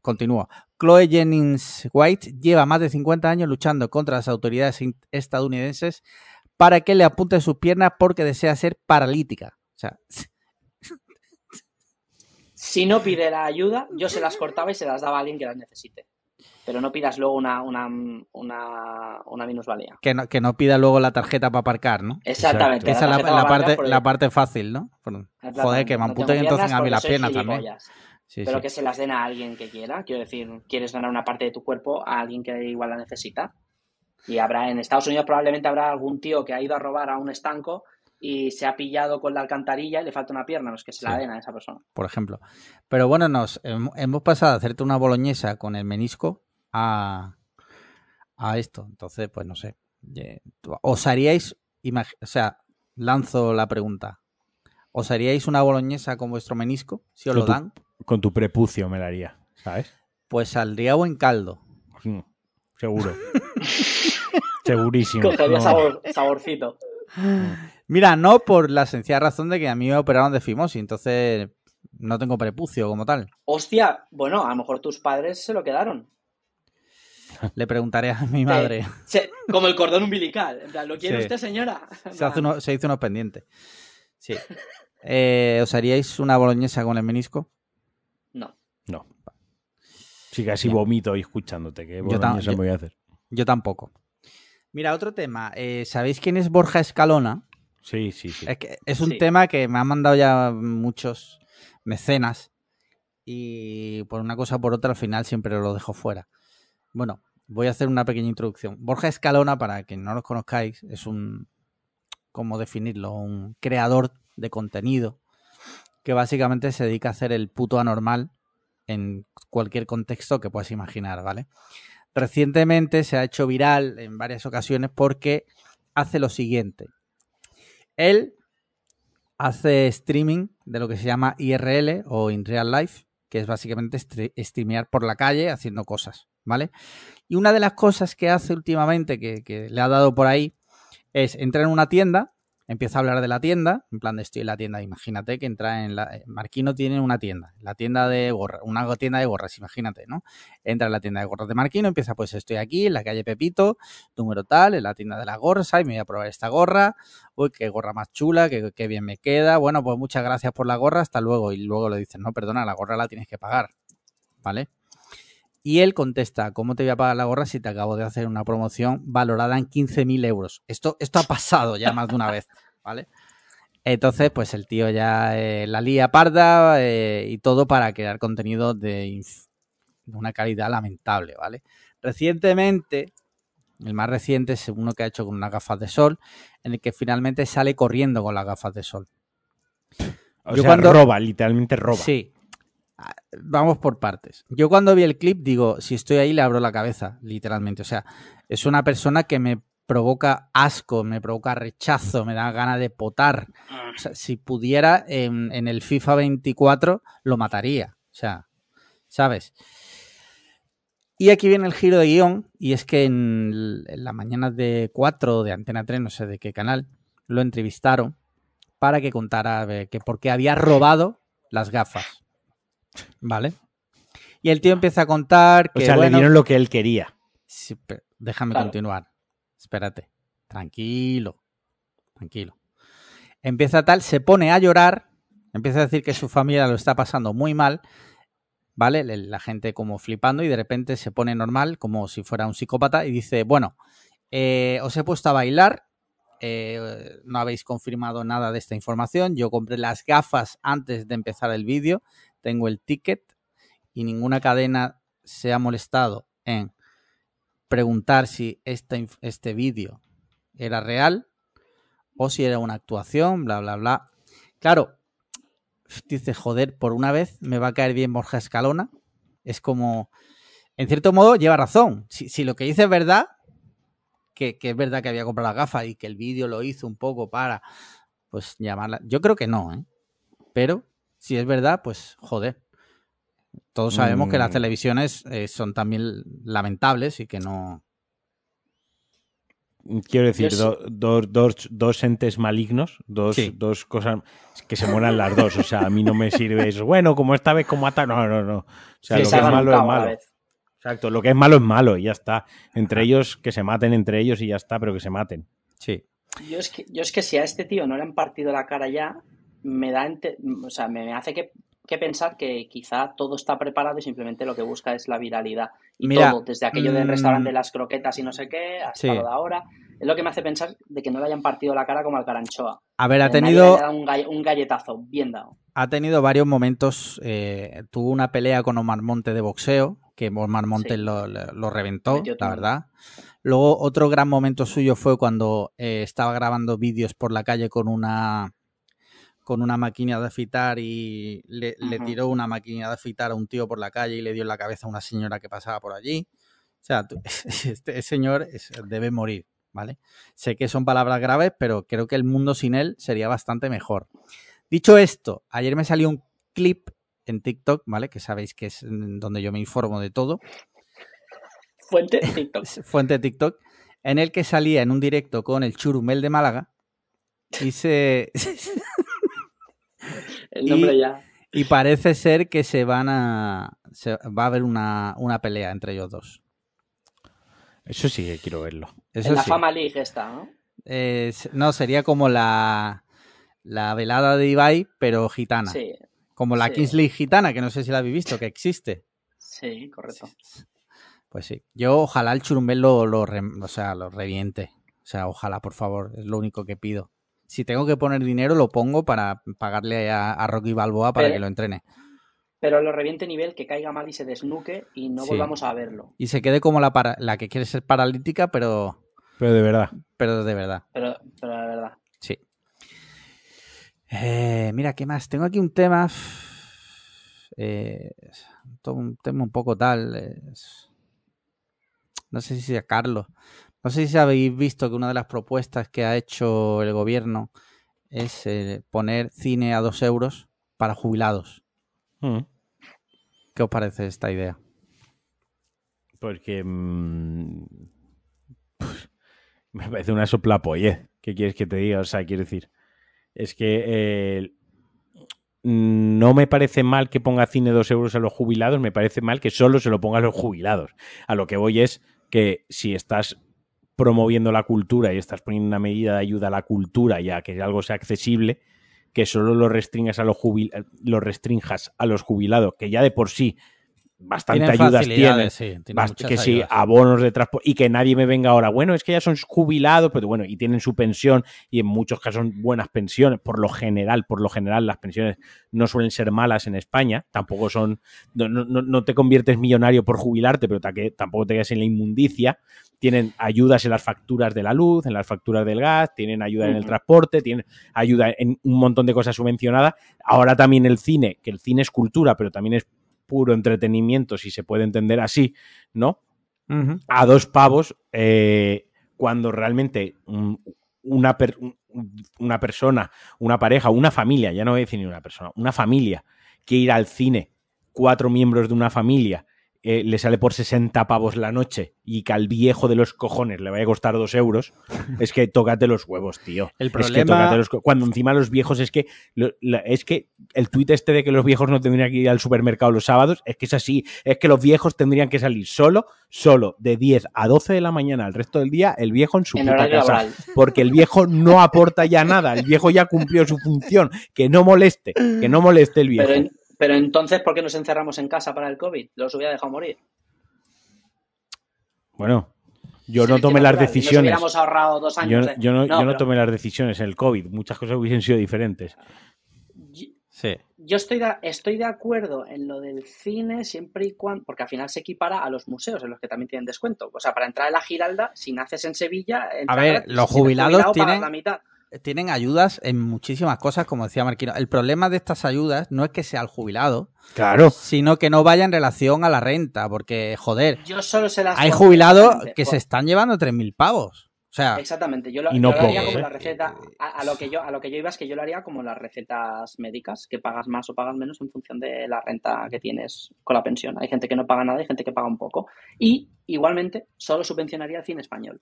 Continúa. Chloe Jennings White lleva más de 50 años luchando contra las autoridades estadounidenses para que le apunten sus piernas porque desea ser paralítica. O sea, Si no pide la ayuda, yo se las cortaba y se las daba a alguien que las necesite. Pero no pidas luego una, una, una, una minusvalía. que no, que no pida luego la tarjeta para aparcar, ¿no? Exactamente. Esa es la, parte, la parte fácil, ¿no? Joder, que me plátano. No entonces a mí las piernas también. Sí, pero sí. que se las den a alguien que quiera. Quiero decir, quieres donar una parte de tu cuerpo a alguien que igual la necesita. Y habrá en Estados Unidos probablemente habrá algún tío que ha ido a robar a un estanco y se ha pillado con la alcantarilla y le falta una pierna, los que se la den a esa persona. por ejemplo. Pero bueno, nos hem- hemos pasado a hacerte una boloñesa con el menisco a, a esto. Entonces, pues no sé. ¿Os haríais, o sea, lanzo la pregunta. ¿Os haríais una boloñesa con vuestro menisco? Si os Con lo tu- dan, Con tu prepucio me la haría, ¿sabes? pues saldría buen caldo. Mm, Seguro. Segurísimo. Cogería No. sabor, saborcito. Mira, no por la sencilla razón de que a mí me operaron de fimosis, entonces no tengo prepucio como tal. Hostia, bueno, a lo mejor tus padres se lo quedaron. Le preguntaré a mi madre. Se- como el cordón umbilical. En plan, ¿lo quiere Sí. usted, señora? Se, hace uno- se hizo unos pendientes. Sí. Eh, ¿Os haríais una boloñesa con el menisco? No. No. Sí, casi Bien. vomito ahí escuchándote. Que Yo me voy a hacer. Yo tampoco. Mira, otro tema. Eh, ¿Sabéis quién es Borja Escalona? Sí, sí, sí. Es, que es un Sí. tema que me han mandado ya muchos mecenas y por una cosa o por otra al final siempre lo dejo fuera. Bueno, voy a hacer una pequeña introducción. Borja Escalona, para quien no los conozcáis, es un, ¿cómo definirlo? Un creador de contenido que básicamente se dedica a hacer el puto anormal en cualquier contexto que puedas imaginar, ¿vale? Recientemente se ha hecho viral en varias ocasiones porque hace lo siguiente. Él hace streaming de lo que se llama IRL o In Real Life, que es básicamente stre- streamear por la calle haciendo cosas, ¿vale? Y una de las cosas que hace últimamente, que, que le ha dado por ahí, es entrar en una tienda, empieza a hablar de la tienda, en plan de estoy en la tienda, imagínate que entra en la... eh, Marquino tiene una tienda, la tienda de gorras, una tienda de gorras, imagínate, ¿no? Entra en la tienda de gorras de Marquino, empieza pues estoy aquí en la calle Pepito, número tal, en la tienda de las gorras, ay, me voy a probar esta gorra, uy, qué gorra más chula, qué, qué bien me queda, bueno, pues muchas gracias por la gorra, hasta luego, y luego le dicen, no, perdona, la gorra la tienes que pagar, ¿vale? Y él contesta, ¿cómo te voy a pagar la gorra si te acabo de hacer una promoción valorada en 15.000 euros? Esto, esto ha pasado ya más de una vez, ¿vale? Entonces, pues el tío ya eh, la lía parda eh, y todo para crear contenido de, una calidad lamentable, ¿vale? Recientemente, el más reciente es uno que ha hecho con unas gafas de sol, en el que finalmente sale corriendo con las gafas de sol. O Yo sea, cuando- roba, literalmente roba. Sí. Ah, Vamos por partes. Yo cuando vi el clip digo, si estoy ahí le abro la cabeza, literalmente. O sea, es una persona que me provoca asco, me provoca rechazo, me da ganas de potar. O sea, si pudiera en, el FIFA 24 lo mataría. O sea, ¿sabes? Y aquí viene el giro de guion, y es que en, la mañana de 4 de Antena 3, no sé de qué canal, lo entrevistaron para que contara que por qué había robado las gafas. ¿Vale? Y el tío empieza a contar O que. sea, bueno, le dieron lo que él quería. Sí, déjame Claro. continuar. Espérate. Tranquilo. Tranquilo. Empieza tal, se pone a llorar, empieza a decir que su familia lo está pasando muy mal, ¿vale? Le- La gente como flipando y de repente se pone normal, como si fuera un psicópata, y dice, bueno, eh, os he puesto a bailar, eh, no habéis confirmado nada de esta información, yo compré las gafas antes de empezar el vídeo, tengo el ticket y ninguna cadena se ha molestado en preguntar si este vídeo era real o si era una actuación, bla, bla, bla. Claro, dice, joder, por una vez me va a caer bien Borja Escalona. Es como, en cierto modo, lleva razón. Si, si lo que dice es verdad, que, es verdad que había comprado la gafa y que el vídeo lo hizo un poco para, pues, llamarla. Yo creo que no, ¿eh? Pero, si es verdad, pues, joder. Todos sabemos que las Mm. televisiones eh, son también lamentables y que no. Quiero decir, do- dos- dos- dos entes malignos, dos, Sí. dos cosas que se mueran las dos. O sea, a mí no me sirve eso. Bueno, como esta vez como ata. No, no, no. O sea, Sí, lo se que es malo es malo. Exacto, lo que es malo es malo y ya está. Entre ellos, que se maten entre ellos y ya está, pero que se maten. Sí. Yo es, que, yo es que si a este tío no le han partido la cara ya, me da o sea, me hace que, que pensar que quizá todo está preparado y simplemente lo que busca es la viralidad. Y Mira, todo, desde aquello del mm, restaurante de las croquetas y no sé qué, hasta sí. lo de ahora, es lo que me hace pensar de que no le hayan partido la cara como al caranchoa. A ver, ha tenido, un, galle- un galletazo, bien dado. ha tenido varios momentos. eh, tuvo una pelea con Omar Monte de boxeo, que Omar Monte Sí. lo, lo- lo reventó, la verdad. Luego, otro gran momento suyo fue cuando eh, estaba grabando vídeos por la calle con una con una máquina de afitar y le, tiró una máquina de afitar a un tío por la calle y le dio en la cabeza a una señora que pasaba por allí. O sea, tú- este señor es- debe morir, ¿vale? Sé que son palabras graves, pero creo que el mundo sin él sería bastante mejor. Dicho esto, ayer me salió un clip en TikTok, ¿vale? Que sabéis que es donde yo me informo de todo. Fuente TikTok. fuente TikTok, en el que salía en un directo con el Churumel de Málaga y se El nombre Y- ya. y parece ser que se van a se, va a haber una, una pelea entre ellos dos. Eso sí que quiero verlo. Eso en la sí. Fama League está, ¿no? Eh, no, sería como la la velada de Ibai, pero gitana. Sí, Como la sí. Kings League gitana, que no sé si la habéis visto, que existe. sí, correcto. Pues sí. Yo ojalá el Churumbel lo, lo, re- o sea, lo reviente. O sea, ojalá, por favor. Es lo único que pido. Si tengo que poner dinero, lo pongo para pagarle a, a Rocky Balboa para Pero- que lo entrene. Pero lo reviente nivel que caiga mal y se desnuque y no Sí. volvamos a verlo. Y se quede como la, para- la que quiere ser paralítica, pero, Pero de verdad. pero de verdad. Pero, pero la verdad. Sí. Eh, mira, ¿qué más? Tengo aquí un tema. eh, un tema un poco tal. es- no sé si sea Carlos. No sé si habéis visto que una de las propuestas que ha hecho el gobierno es eh, poner cine a dos euros para jubilados. Mm. ¿Qué os parece esta idea? Porque mm, me parece una soplapollez. ¿Qué quieres que te diga? O sea, quiero decir, es que eh, no me parece mal que ponga cine dos euros a los jubilados, me parece mal que solo se lo ponga a los jubilados. A lo que voy es que si estás promoviendo la cultura y estás poniendo una medida de ayuda a la cultura y a que algo sea accesible, que solo lo restringas a los lo restrinjas a los jubilados, que ya de por sí bastante Tienen ayudas tienen, sí, Bast- que sí, ayudas. abonos de transporte y que nadie me venga ahora, bueno, es que ya son jubilados, pero bueno, y tienen su pensión y en muchos casos son buenas pensiones, por lo general, por lo general las pensiones no suelen ser malas en España, tampoco son, no, no- no- te conviertes millonario por jubilarte, pero tampoco te quedas en la inmundicia, tienen ayudas en las facturas de la luz, en las facturas del gas, tienen ayuda en el transporte, tienen ayuda en un montón de cosas subvencionadas, ahora también el cine, que el cine es cultura, pero también es puro entretenimiento, si se puede entender así, ¿no? A dos pavos eh, cuando realmente una, per- un- una persona, una pareja, una familia, ya no voy a decir ni una persona, una familia que ir al cine, cuatro miembros de una familia, eh, le sale por 60 pavos la noche y que al viejo de los cojones le vaya a costar dos euros, es que tócate los huevos, tío. El Es que problema- tócate los cuando encima los viejos es que lo- la- es que el tuit este de que los viejos no tendrían que ir al supermercado los sábados es que es así, es que los viejos tendrían que salir solo, solo de 10 a 12 de la mañana el resto del día el viejo en su En puta casa, laboral. porque el viejo no aporta ya nada, el viejo ya cumplió su función, que no moleste, que no moleste el viejo. Pero, en- pero entonces, ¿por qué nos encerramos en casa para el COVID? Los hubiera dejado morir. Bueno, yo Sí, no tomé las decisiones. Nos hubiéramos ahorrado dos Yo, años. yo no, yo no pero tomé las decisiones en el COVID, muchas cosas hubiesen sido diferentes. yo- Sí. Yo estoy de, estoy de acuerdo en lo del cine siempre y cuando, porque al final se equipara a los museos en los que también tienen descuento. O sea, para entrar en la Giralda, si naces en Sevilla, entras ver, gratis. los jubilados jubilado, tienen- la mitad. Tienen ayudas en muchísimas cosas, como decía Marquino. El problema de estas ayudas no es que sea el jubilado, Claro. sino que no vaya en relación a la renta, porque, joder, Yo solo se las hay jubilados que por- se están llevando 3.000 pavos. O sea, Exactamente, yo lo, Y no yo lo haría pocos, como ¿eh? la receta, a, a lo que yo, a lo que yo iba es que yo lo haría como las recetas médicas, que pagas más o pagas menos en función de la renta que tienes con la pensión. Hay gente que no paga nada, hay gente que paga un poco. Y igualmente, solo subvencionaría el cine español.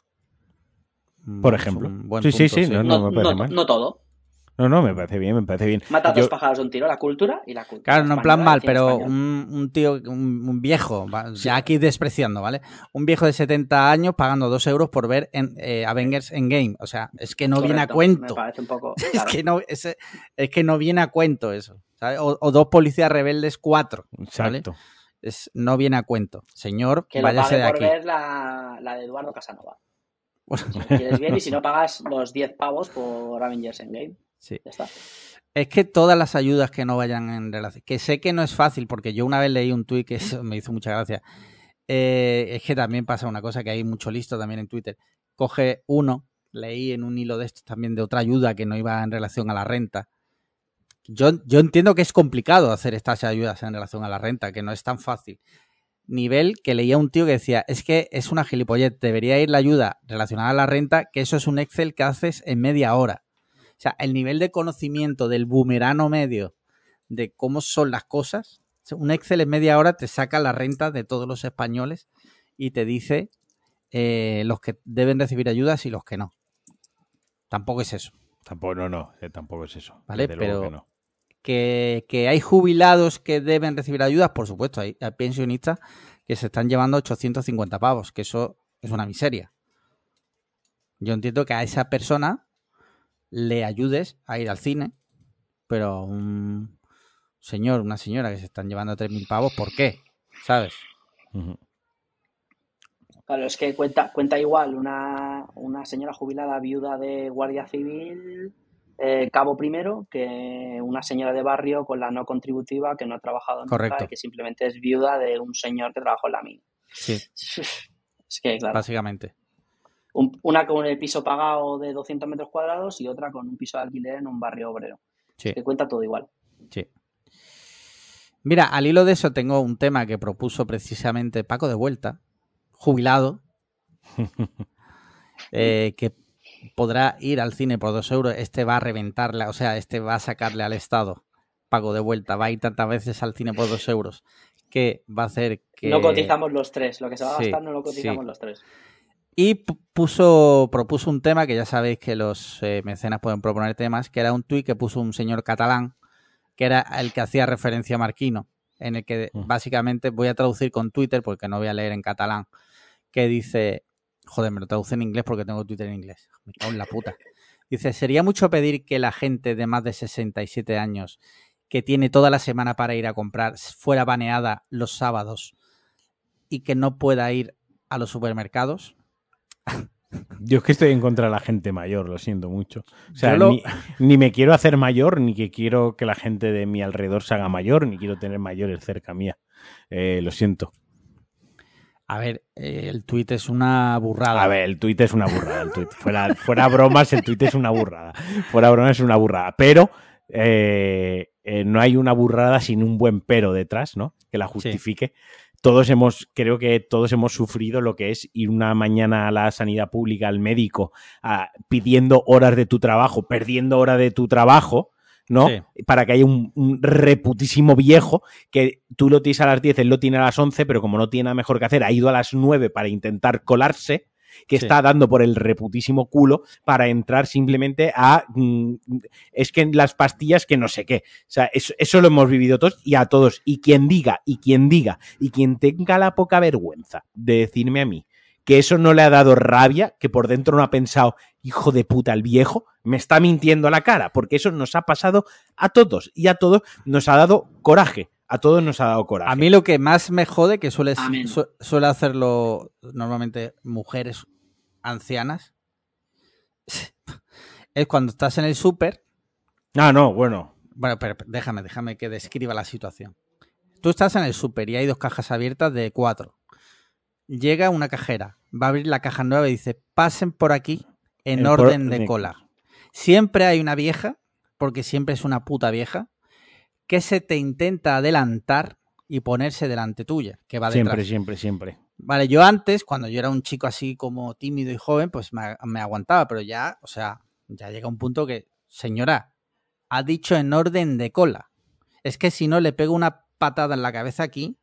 Por es ejemplo. buen Sí, sí, sí, no, No, me parece no- mal. no todo. No, no, me parece bien, me parece bien. Mata Yo- dos pájaros de un tiro, la cultura y la cultura. Claro, no en plan mal, pero un, un tío, un, un viejo, ya aquí despreciando, ¿vale? Un viejo de 70 años pagando 2 euros por ver en, eh, Avengers Endgame. O sea, es que no viene a cuento. Me parece un poco. Es que no, es, es que no viene a cuento eso. ¿sabes? O, o dos policías rebeldes, cuatro. ¿vale? Exacto. Es, no viene a cuento. Señor, Que lo váyase pague de por aquí. ver la, la de Eduardo Casanova. Si quieres bien y si no pagas los 10 pavos por Avengers Endgame. Sí. Ya está. Es que todas las ayudas que no vayan en relación. Que sé que no es fácil, porque yo una vez leí un tuit que eso me hizo mucha gracia. Eh, es que también pasa una cosa que hay mucho listo también en Twitter. Coge uno, leí en un hilo de estos también de otra ayuda que no iba en relación a la renta. Yo, yo entiendo que es complicado hacer estas ayudas en relación a la renta, que no es tan fácil. Nivel que leía un tío que decía, es que es una gilipollez, debería ir la ayuda relacionada a la renta, que eso es un Excel que haces en media hora. O sea, el nivel de conocimiento del boomerano medio de cómo son las cosas, un Excel en media hora te saca la renta de todos los españoles y te dice eh, los que deben recibir ayudas y los que no. Tampoco es eso. Tampoco, no, no, eh, tampoco es eso. Vale, Desde luego pero- que no. Que, que hay jubilados que deben recibir ayudas, por supuesto, hay, hay pensionistas que se están llevando 850 pavos, que eso es una miseria. Yo entiendo que a esa persona le ayudes a ir al cine, pero un señor, una señora que se están llevando 3.000 pavos, ¿por qué? ¿Sabes? Claro, es que cuenta, cuenta igual una, una señora jubilada viuda de guardia civil, eh, cabo primero, que una señora de barrio con la no contributiva que no ha trabajado nunca Correcto. y que simplemente es viuda de un señor que trabajó en la mina. Sí, Es que, claro, básicamente. un- una con el piso pagado de 200 metros cuadrados y otra con un piso de alquiler en un barrio obrero. Sí. Que cuenta todo igual. Sí. Mira, al hilo de eso tengo un tema que propuso precisamente Paco de Vuelta, jubilado, eh, que podrá ir al cine por dos euros. Este va a reventarle, o sea, este va a sacarle al Estado. Paco de Vuelta va a ir tantas veces al cine por dos euros que va a hacer que... No cotizamos los tres. Lo que se va a Sí, gastar no lo cotizamos sí. los tres. Y pu- puso, propuso un tema que ya sabéis que los eh, mecenas pueden proponer temas, que era un tuit que puso un señor catalán, que era el que hacía referencia a Marquino, en el que Mm. básicamente voy a traducir con Twitter porque no voy a leer en catalán, que dice, joder, me lo traduce en inglés porque tengo Twitter en inglés, me cago en la puta. Dice, sería mucho pedir que la gente de más de 67 años que tiene toda la semana para ir a comprar fuera baneada los sábados y que no pueda ir a los supermercados. Yo es que estoy en contra de la gente mayor, lo siento mucho. O sea, Yo lo- ni, ni me quiero hacer mayor, ni que quiero que la gente de mi alrededor se haga mayor, ni quiero tener mayores cerca mía. Eh, lo siento. A ver, el tuit es una burrada. A ver, el tuit es una burrada. El tuit. Fuera, fuera bromas, el tuit es una burrada. Fuera bromas es una burrada. Pero eh, eh, no hay una burrada sin un buen pero detrás, ¿no? Que la justifique. Todos hemos, creo que todos hemos sufrido lo que es ir una mañana a la sanidad pública, al médico, a- pidiendo horas de tu trabajo, perdiendo horas de tu trabajo, ¿no? Sí. Para que haya un, un reputísimo viejo que tú lo tienes a las 10, él lo tiene a las 11, pero como no tiene nada mejor que hacer, ha ido a las 9 para intentar colarse, que Sí. está dando por el reputísimo culo para entrar simplemente a... mm, es que las pastillas que no sé qué. O sea, eso, eso lo hemos vivido todos y a todos. Y quien diga, y quien diga, y quien tenga la poca vergüenza de decirme a mí que eso no le ha dado rabia, que por dentro no ha pensado, hijo de puta, el viejo, me está mintiendo a la cara, porque eso nos ha pasado a todos y a todos nos ha dado coraje. A todos nos ha dado coraje. A mí lo que más me jode, que suele, Amén. su- suele hacerlo normalmente mujeres ancianas, es cuando estás en el súper. Ah, no, bueno. Bueno, pero pero déjame, déjame que describa la situación. Tú estás en el súper y hay dos cajas abiertas de cuatro. Llega una cajera, va a abrir la caja nueva y dice, pasen por aquí en orden de de- cola. Siempre hay una vieja, porque siempre es una puta vieja, que se te intenta adelantar y ponerse delante tuya, que va detrás. Siempre, siempre, siempre. Vale, yo antes, cuando yo era un chico así como tímido y joven, pues me, me aguantaba, pero ya, o sea, ya llega un punto que, señora, ha dicho en orden de cola. Es que si no le pego una patada en la cabeza aquí.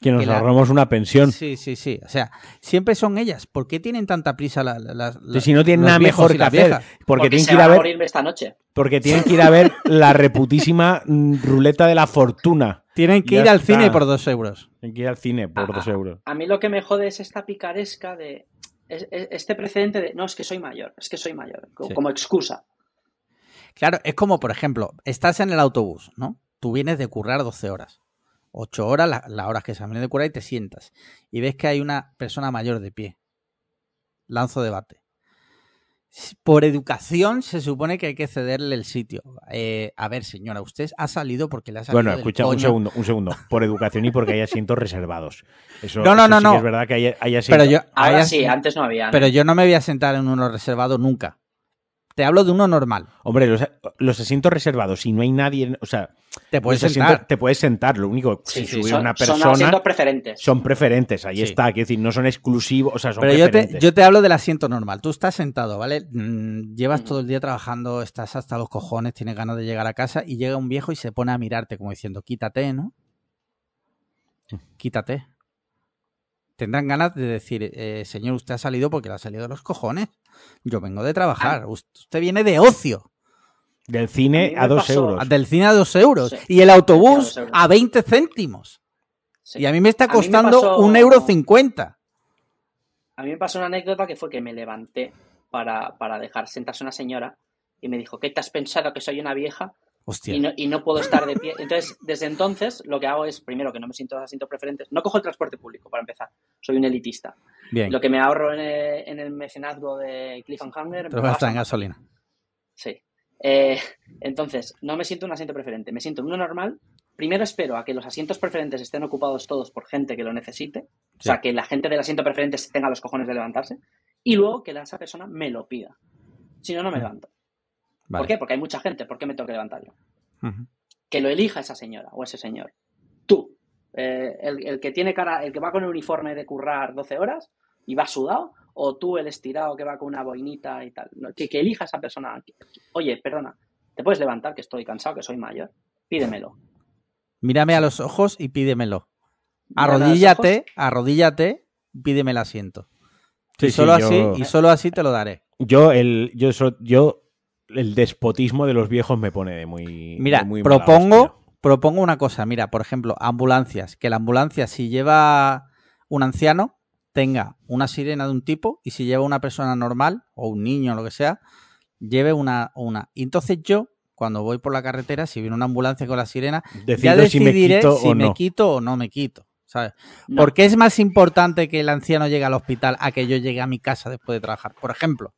Que nos Que la- ahorramos una pensión. Sí, sí, sí. O sea, siempre son ellas. ¿Por qué tienen tanta prisa la- la- las- Que si no tienen nada mejor que las hacer. Porque, Porque tienen se que ir a ver, morir esta noche. porque tienen que ir a ver la reputísima ruleta de la fortuna. Tienen que Ya ir al está. cine por dos euros. Tienen que ir al cine por dos euros. A mí lo que me jode es esta picaresca de. es- es- este precedente de. No, es que soy mayor, es que soy mayor. Sí. Como excusa. Claro, es como, por ejemplo, estás en el autobús, ¿no? Tú vienes de currar 12 horas. 8 horas, la- las horas que se de currar y te sientas. Y ves que hay una persona mayor de pie. Lanzo debate. por educación se supone que hay que cederle el sitio. Eh, a ver, señora, usted ha salido porque le ha salido Bueno, del escucha un segundo, un segundo. Por educación y porque hay asientos reservados. Eso, No, no, eso no, sí no. que es verdad que hay, hay Pero asientos. yo, Ahora hay- sí, antes no había. ¿no? pero yo no me voy a sentar en uno reservado nunca. Te hablo de uno normal. Hombre, los, los asientos reservados, si no hay nadie, o sea, Te puedes asientos- sentar. te puedes sentar. Lo único, Sí, si sí, sube son, una son persona, asientos preferentes. son preferentes. Ahí Sí. está, quiero decir, no son exclusivos, o sea, son Pero yo te, preferentes. yo te hablo del asiento normal. Tú estás sentado, ¿vale? Mm, Llevas Ujú. todo el día trabajando, estás hasta los cojones, tienes ganas de llegar a casa y llega un viejo y se pone a mirarte como diciendo, quítate, ¿no? Quítate. Tendrán ganas de decir, eh, señor, usted ha salido porque le ha salido de los cojones. Yo vengo de trabajar. Ah. Ust- Usted viene de ocio. Del A cine a, dos pasó- euros. Del cine a dos euros. Sí. Y el a autobús euros. a 20 céntimos. Sí. Y a mí me está A me costando pasó- un euro cincuenta. A mí me pasó una anécdota que fue que me levanté para, para dejar sentarse una señora y me dijo, ¿qué te has pensado que soy una vieja? Hostia. y no, y no puedo estar de pie. Entonces, desde entonces, lo que hago es, primero, que no me siento asientos preferentes. No cojo el transporte público, para empezar. Soy un elitista. Bien. Lo que me ahorro en el, en el mecenazgo de Cliffhanger... Te me lo lo gastas en gasolina. Sí. Eh, entonces, no me siento en un asiento preferente. Me siento en uno normal. Primero espero a que los asientos preferentes estén ocupados todos por gente que lo necesite. O sea, que la gente del asiento preferente tenga los cojones de levantarse. Y luego que esa persona me lo pida. Si no, no me levanto. Vale. ¿Por qué? Porque hay mucha gente. ¿Por qué me tengo que levantar yo? Que lo elija esa señora o ese señor. Tú, eh, el, el que tiene cara, el que va con el uniforme de currar 12 horas y va sudado, o tú el estirado que va con una boinita y tal. No, que, que elija esa persona. Oye, perdona, ¿te puedes levantar? Que estoy cansado, que soy mayor. Pídemelo. Mírame a los ojos y pídemelo. Arrodíllate, arrodíllate, pídeme el asiento. Sí, y, sí, solo yo- así, y solo así te lo daré. Yo, el, yo, yo, el despotismo de los viejos me pone de muy. Mira, de muy mala propongo, propongo una cosa. Mira, por ejemplo, ambulancias. Que la ambulancia, si lleva un anciano, tenga una sirena de un tipo y si lleva una persona normal o un niño o lo que sea, lleve una. una. Y entonces yo, cuando voy por la carretera, si viene una ambulancia con la sirena, ya Decido si me decidiré quito si o me no. quito o no me quito. ¿sabes? No, ¿Por qué es más importante que el anciano llegue al hospital a que yo llegue a mi casa después de trabajar? Por ejemplo.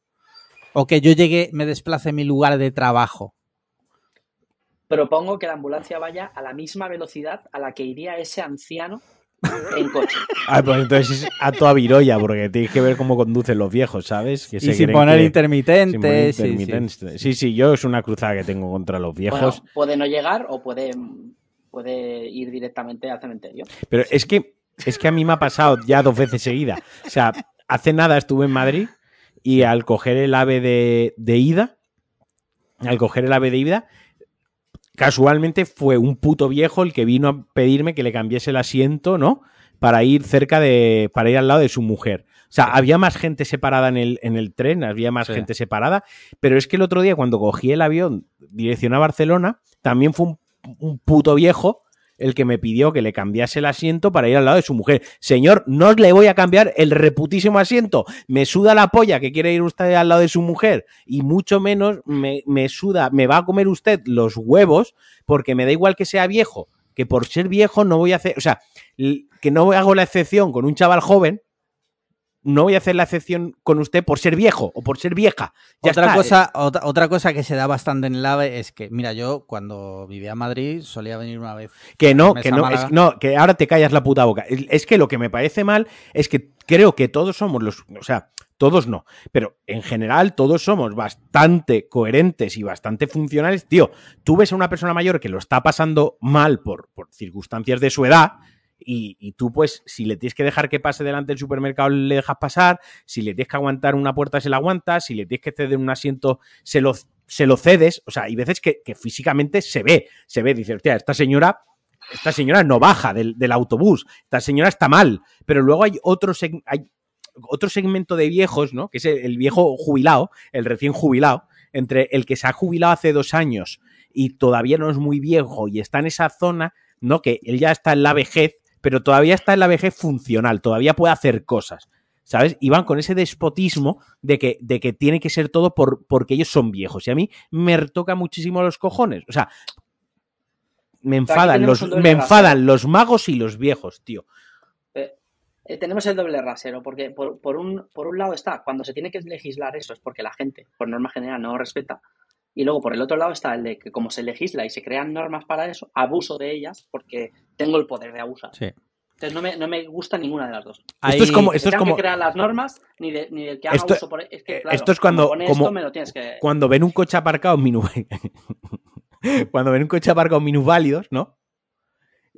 O que yo llegue, me desplace a mi lugar de trabajo. Propongo que la ambulancia vaya a la misma velocidad a la que iría ese anciano en coche. Ah, pues entonces es a toda virolla, porque tienes que ver cómo conducen los viejos, ¿sabes? Que Y se sin poner que- intermitentes. sin poner sí, sí. intermitentes. Sí, sí, yo es una cruzada que tengo contra los viejos. Bueno, puede no llegar o puede, puede ir directamente al cementerio. Pero es que, es que a mí me ha pasado ya dos veces seguida. O sea, hace nada estuve en Madrid y al coger el ave de, de ida, al coger el ave de ida, casualmente fue un puto viejo el que vino a pedirme que le cambiese el asiento, ¿no? Para ir cerca de. para ir al lado de su mujer. O sea, había más gente separada en el, en el tren, había más Sí. gente separada. Pero es que el otro día, cuando cogí el avión dirección a Barcelona, también fue un, un puto viejo el que me pidió que le cambiase el asiento para ir al lado de su mujer. Señor, no le voy a cambiar el reputísimo asiento. Me suda la polla que quiere ir usted al lado de su mujer. Y mucho menos me, me suda, me va a comer usted los huevos porque me da igual que sea viejo. Que por ser viejo no voy a hacer, o sea, que no hago la excepción con un chaval joven, no voy a hacer la excepción con usted por ser viejo o por ser vieja. Ya otra, está. cosa, otra, otra cosa que se da bastante en el AVE es que, mira, yo cuando vivía en Madrid solía venir una vez. Que no, que no, es- no, que ahora te callas la puta boca. Es es que lo que me parece mal es que creo que todos somos los, o sea, todos no, pero en general todos somos bastante coherentes y bastante funcionales. Tío, tú ves a una persona mayor que lo está pasando mal por, por circunstancias de su edad. Y, tú, pues, si le tienes que dejar que pase delante del supermercado, le dejas pasar. Si le tienes que aguantar una puerta, se la aguantas. Si le tienes que ceder un asiento, se lo, se lo cedes. O sea, hay veces que, físicamente se ve, se ve. Dice, hostia, esta señora esta señora no baja del, del autobús, esta señora está mal, pero luego hay otro, hay otro segmento de viejos, ¿no? Que es el, el viejo jubilado, el recién jubilado, entre el que se ha jubilado hace dos años y todavía no es muy viejo y está en esa zona, ¿no? Que él ya está en la vejez, pero todavía está en la vejez funcional, todavía puede hacer cosas. ¿Sabes? Y van con ese despotismo de que, de que tiene que ser todo por, porque ellos son viejos. Y a mí me toca muchísimo los cojones. O sea, me enfadan, los, me enfadan los magos y los viejos, tío. Eh, eh, tenemos el doble rasero, porque por, por un, por un lado está, cuando se tiene que legislar eso es porque la gente, por norma general, no respeta. Y luego por el otro lado está el de que como se legisla y se crean normas para eso, abuso de ellas porque tengo el poder de abusar. Sí. Entonces no me, no me gusta ninguna de las dos. Esto es Ahí- como, Ni esto es como que crear las normas, ni, de, ni del que haga Esto- uso por es que, eh, claro, esto es cuando- como con como- esto me lo tienes que... cuando ven un coche aparcado en minu... cuando ven un coche aparcado en minusválidos, ¿no?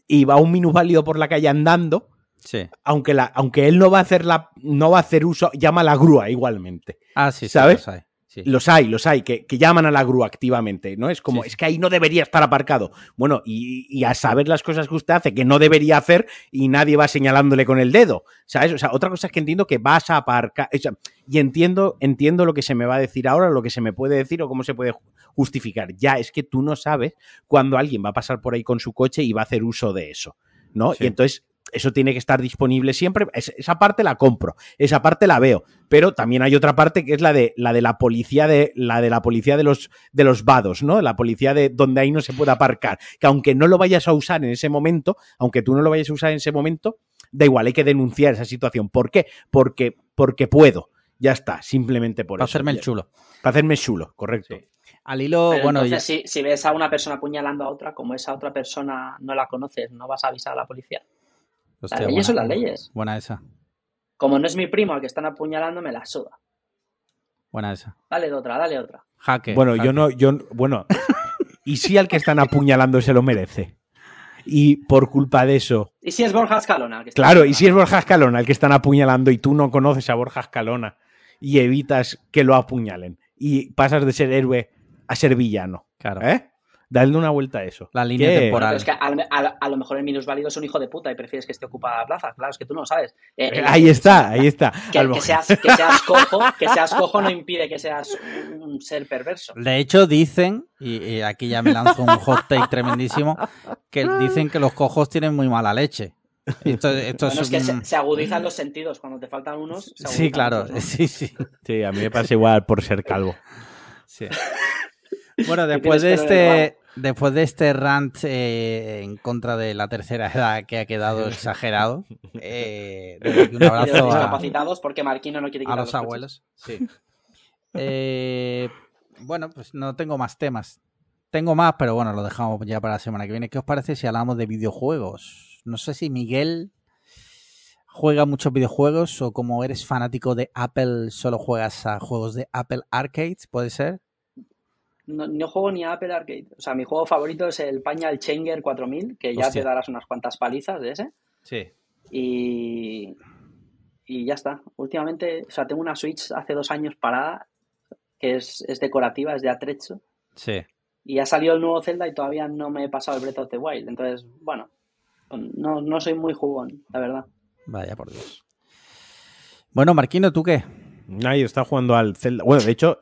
Y va un minusválido por la calle andando, Sí. aunque, la, aunque él no va a hacer la, no va a hacer uso, llama a la grúa igualmente. Ah, sí, sí, ¿Sabes? hay, sí. Los hay, los hay, que, que llaman a la grúa activamente, ¿no? Es como, Sí, es que ahí no debería estar aparcado. Bueno, y, y a saber las cosas que usted hace que no debería hacer y nadie va señalándole con el dedo, ¿sabes? O sea, otra cosa es que entiendo que vas a aparcar, o sea, y entiendo, entiendo lo que se me va a decir ahora, lo que se me puede decir o cómo se puede ju- justificar. Ya, es que tú no sabes cuando alguien va a pasar por ahí con su coche y va a hacer uso de eso, ¿no? Sí. Y entonces eso tiene que estar disponible siempre. Es- esa parte la compro, esa parte la veo. Pero también hay otra parte que es la de la de la policía de la de la policía de los de los vados, ¿no? La policía de donde ahí no se puede aparcar. Que aunque no lo vayas a usar en ese momento, aunque tú no lo vayas a usar en ese momento, da igual, hay que denunciar esa situación. ¿Por qué? Porque porque puedo. Ya está, simplemente por Para eso. hacerme el chulo. Para hacerme chulo, correcto. Sí. Al hilo, Pero bueno, entonces, ya- si, si ves a una persona apuñalando a otra, como esa otra persona no la conoces, no vas a avisar a la policía. Hostia, las leyes son las leyes. Buena esa, Como no es mi primo al que están apuñalando, me la suda. buena esa. Dale otra, dale otra. Jaque. Bueno, jaque. yo no, yo, bueno, y si al que están apuñalando se lo merece. Y por culpa de eso, ¿Y si es Borja Escalona? el que claro, y si es? Borja Escalona el que están apuñalando y tú no conoces a Borja Escalona y evitas que lo apuñalen y pasas de ser héroe a ser villano, Claro. ¿eh? Dadle una vuelta a eso. La línea ¿Qué? temporal. Pero es que a, lo- a lo- a lo mejor el minusválido es un hijo de puta y prefieres que esté ocupada la plaza. Claro, es que tú no lo sabes. Eh, eh, Ahí está, ahí está. Que, que seas, que seas cojo, que seas cojo no impide que seas un, ser perverso. De hecho, dicen, y, y aquí ya me lanzo un hot take tremendísimo, que dicen que los cojos tienen muy mala leche. Esto, esto Bueno, es que un- se, se agudizan los sentidos. Cuando te faltan unos, se Sí, claro, otros, ¿no? sí, sí. Sí, a mí me pasa igual por ser calvo. Sí. Bueno, después de este, después de este rant eh, en contra de la tercera edad que ha quedado exagerado, eh, un Y de los abrazo a, discapacitados porque Marquino no quiere a los abuelos. Sí. Eh, bueno, pues no tengo más temas. Tengo más, pero bueno, lo dejamos ya para la semana que viene. ¿Qué os parece si hablamos de videojuegos? No sé si Miguel juega muchos videojuegos o como eres fanático de Apple, solo juegas a juegos de Apple Arcades, ¿puede ser? No, no juego ni a Apple Arcade. O sea, mi juego favorito es el Pañal Changer 4000, que ya Hostia. te darás unas cuantas palizas de ese. Sí. Y, y ya está. Últimamente, o sea, tengo una Switch hace dos años parada, que es, es decorativa, es de atrecho. Sí. Y ha salido el nuevo Zelda y todavía no me he pasado el Breath of the Wild. Entonces, bueno, no, no soy muy jugón, la verdad. Vaya por Dios. Bueno, Marquino, ¿tú qué? Nadie está jugando al Zelda. Bueno, de hecho,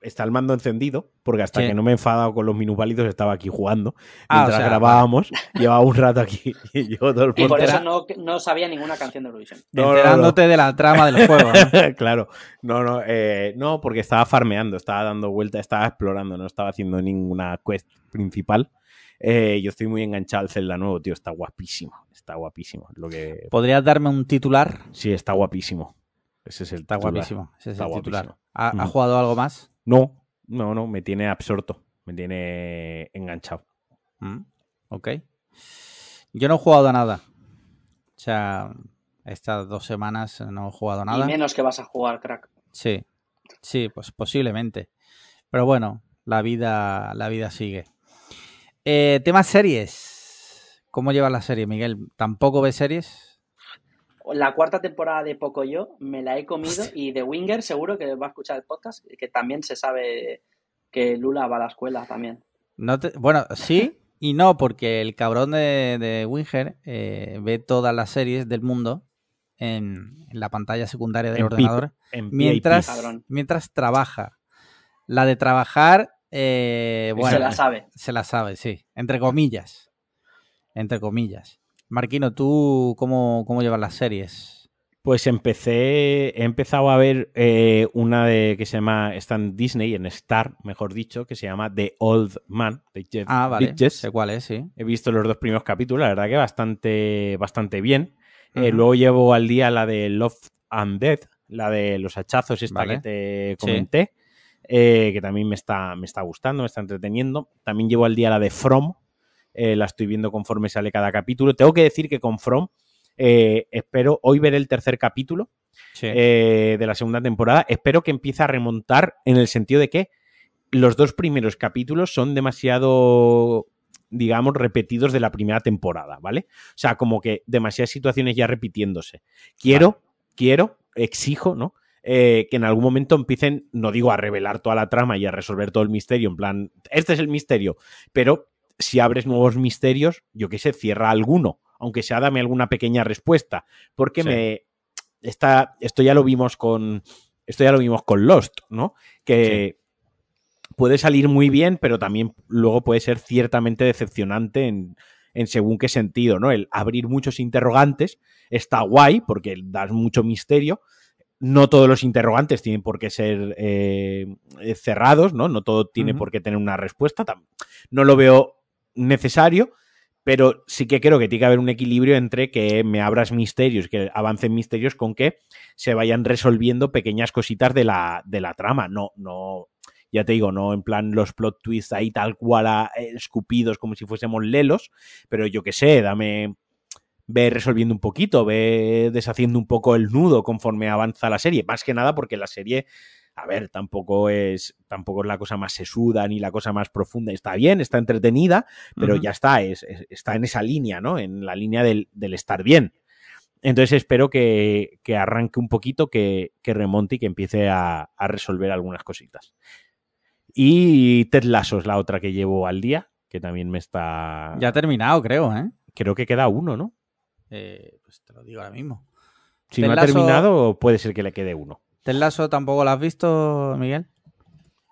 está el mando encendido, porque hasta Sí. que no me he enfadado con los minusválidos estaba aquí jugando. Ah, o Mientras sea, grabábamos, llevaba un rato aquí y yo todo el Y por eso no, no sabía ninguna canción de Eurovisión. No, no, no. Enterándote de la trama del juego. ¿no? claro, no, no, eh, no, porque estaba farmeando, estaba dando vueltas, estaba explorando, no estaba haciendo ninguna quest principal. Eh, yo estoy muy enganchado al Zelda nuevo, tío, está guapísimo, está guapísimo. Lo que ¿Podrías darme un titular? sí, está guapísimo. Ese es el Está titular. guapísimo. Ese es Está el titular. guapísimo. ¿Ha, jugado algo más? No, no, no, me tiene absorto, me tiene enganchado. Mm, Ok. Yo no he jugado a nada. O sea, estas dos semanas no he jugado Y nada. menos que vas a jugar, crack. Sí, sí, pues posiblemente. Pero bueno, la vida, la vida sigue. Eh, temas series. ¿Cómo llevas la serie, Miguel? ¿Tampoco ves series? La cuarta temporada de Pocoyo me la he comido y de Winger seguro que va a escuchar el podcast, que también se sabe que Lula va a la escuela también. No te- bueno, sí y no, porque el cabrón de, de Winger eh, ve todas las series del mundo en, en la pantalla secundaria del En ordenador En mientras, mientras trabaja. La de trabajar, eh, bueno, se la sabe. se la sabe, sí. Entre comillas. Entre comillas. Marquino, ¿tú cómo, cómo llevas las series? Pues empecé, he empezado a ver eh, una de que se llama, está en Disney, en Star, mejor dicho, que se llama The Old Man, de Jeff Ah, vale. Bridges. Sé cuál es, sí. He visto los dos primeros capítulos, la verdad que bastante, bastante bien. Eh, luego llevo al día la de Love and Death, la de los hachazos esta Vale. que te Sí. comenté, eh, que también me está, me está gustando, me está entreteniendo. También llevo al día la de From, eh, la estoy viendo conforme sale cada capítulo. Tengo que decir que con From eh, espero, hoy veré el tercer capítulo Sí. eh, de la segunda temporada. Espero que empiece a remontar en el sentido de que los dos primeros capítulos son demasiado, digamos, repetidos de la primera temporada, ¿vale? O sea, como que demasiadas situaciones ya repitiéndose. Quiero, quiero, exijo, ¿no? Eh, que en algún momento empiecen, no digo a revelar toda la trama y a resolver todo el misterio, en plan, este es el misterio, pero si abres nuevos misterios, yo qué sé, cierra alguno, aunque sea dame alguna pequeña respuesta, porque Sí. me está, esto ya lo vimos con esto ya lo vimos con Lost, ¿no? Que puede salir muy bien, pero también luego puede ser ciertamente decepcionante en, en según qué sentido, ¿no? El abrir muchos interrogantes está guay porque das mucho misterio. No todos los interrogantes tienen por qué ser eh, cerrados, ¿no? No todo tiene por qué tener una respuesta. No lo veo necesario, pero sí que creo que tiene que haber un equilibrio entre que me abras misterios, que avancen misterios con que se vayan resolviendo pequeñas cositas de la, de la trama. No, no, ya te digo, no en plan los plot twists ahí tal cual a- eh, escupidos como si fuésemos lelos, pero yo qué sé, dame, ve resolviendo un poquito, ve deshaciendo un poco el nudo conforme avanza la serie. Más que nada porque la serie, a ver, tampoco es, tampoco es la cosa más sesuda ni la cosa más profunda. Está bien, está entretenida, pero ya está, es, es- está en esa línea, ¿no? En la línea del, del estar bien. Entonces espero que, que arranque un poquito, que, que remonte y que empiece a, a resolver algunas cositas. Y Ted Lasso es la otra que llevo al día, que también me está... Ya ha terminado, creo, ¿eh? Creo que queda uno, ¿no? Eh, Pues te lo digo ahora mismo. Si Ted no ha Lasso- terminado, puede ser que le quede uno. ¿Ted Lasso tampoco lo has visto, Miguel?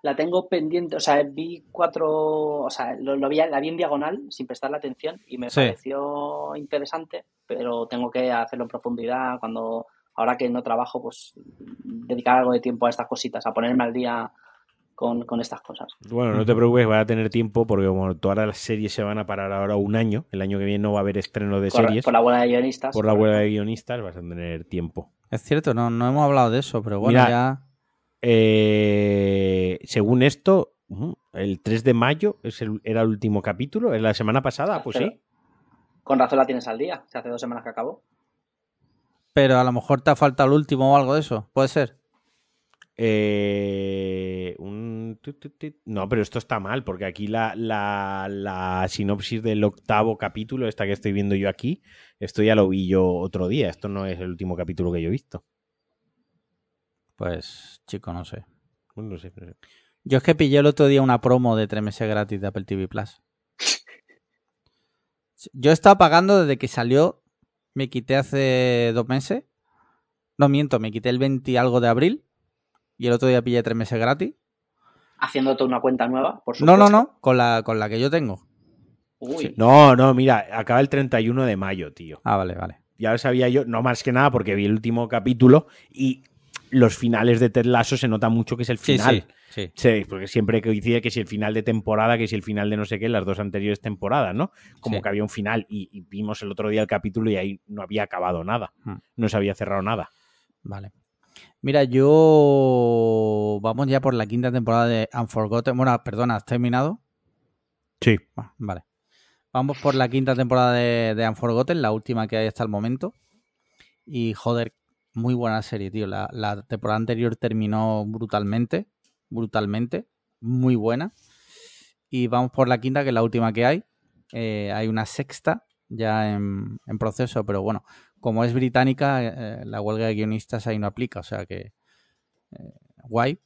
La tengo pendiente, o sea, vi cuatro, o sea, lo, lo vi, la vi en diagonal sin prestarle atención y me Sí. pareció interesante, pero tengo que hacerlo en profundidad cuando, ahora que no trabajo, pues dedicar algo de tiempo a estas cositas, a ponerme al día con, con estas cosas. Bueno, no te preocupes, va a tener tiempo porque como todas las series se van a parar ahora un año, el año que viene no va a haber estreno de Corre- series. por la buena de guionistas. por la huelga de guionistas vas a tener tiempo. Es cierto, no, no hemos hablado de eso, pero bueno, Mira, ya. Eh, según esto, el 3 de mayo es el- era el último capítulo, es la semana pasada, pues Pero- sí. Con razón la tienes al día, se hace dos semanas que acabó. Pero a lo mejor te ha faltado el último o algo de eso. Puede ser. Eh, un. No, pero esto está mal, porque aquí la, la, la sinopsis del octavo capítulo, esta que estoy viendo yo aquí, esto ya lo vi yo otro día. Esto no es el último capítulo que yo he visto. Pues, chico, no sé. Bueno, no sé, no sé. Yo es que pillé el otro día una promo de tres meses gratis de Apple TV Plus. Yo he estado pagando desde que salió. Me quité hace dos meses. No miento, me quité el 20 y algo de abril. Y el otro día pillé tres meses gratis. Haciéndote una cuenta nueva, por No, supuesto. no, no, con la, con la que yo tengo. Uy, No, no, mira, acaba el 31 de mayo, tío. Ah, vale, vale. Ya lo sabía yo, no más que nada porque vi el último capítulo y los finales de Ted Lasso se nota mucho que es el final. sí, sí. Sí, porque siempre coincide que si el final de temporada, que si el final de no sé qué, las dos anteriores temporadas, ¿no? Como Sí. que había un final y, y vimos el otro día el capítulo y ahí no había acabado nada, Hmm. no se había cerrado nada. Vale. Mira, yo. Vamos ya por la quinta temporada de Unforgotten. Bueno, perdona, ¿has terminado? Sí. Ah, vale. Vamos por la quinta temporada de, de Unforgotten, la última que hay hasta el momento. Y joder, muy buena serie, tío. La, la temporada anterior terminó brutalmente. Brutalmente. Muy buena. Y vamos por la quinta, que es la última que hay. Eh, hay una sexta ya en, en proceso, pero bueno, como es británica, eh, la huelga de guionistas ahí no aplica, o sea que eh, guay.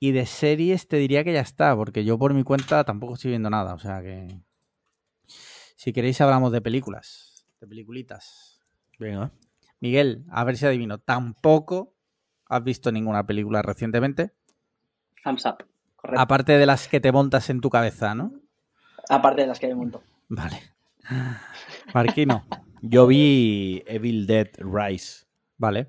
Y de series te diría que ya está, porque yo por mi cuenta tampoco estoy viendo nada, o sea que si queréis hablamos de películas, de peliculitas. Venga. Miguel, a ver si adivino, tampoco has visto ninguna película recientemente, thumbs up. Correcto. aparte de las que te montas en tu cabeza, ¿no? Aparte de las que me monto. Vale. Marquino, Yo vi Evil Dead Rise. vale.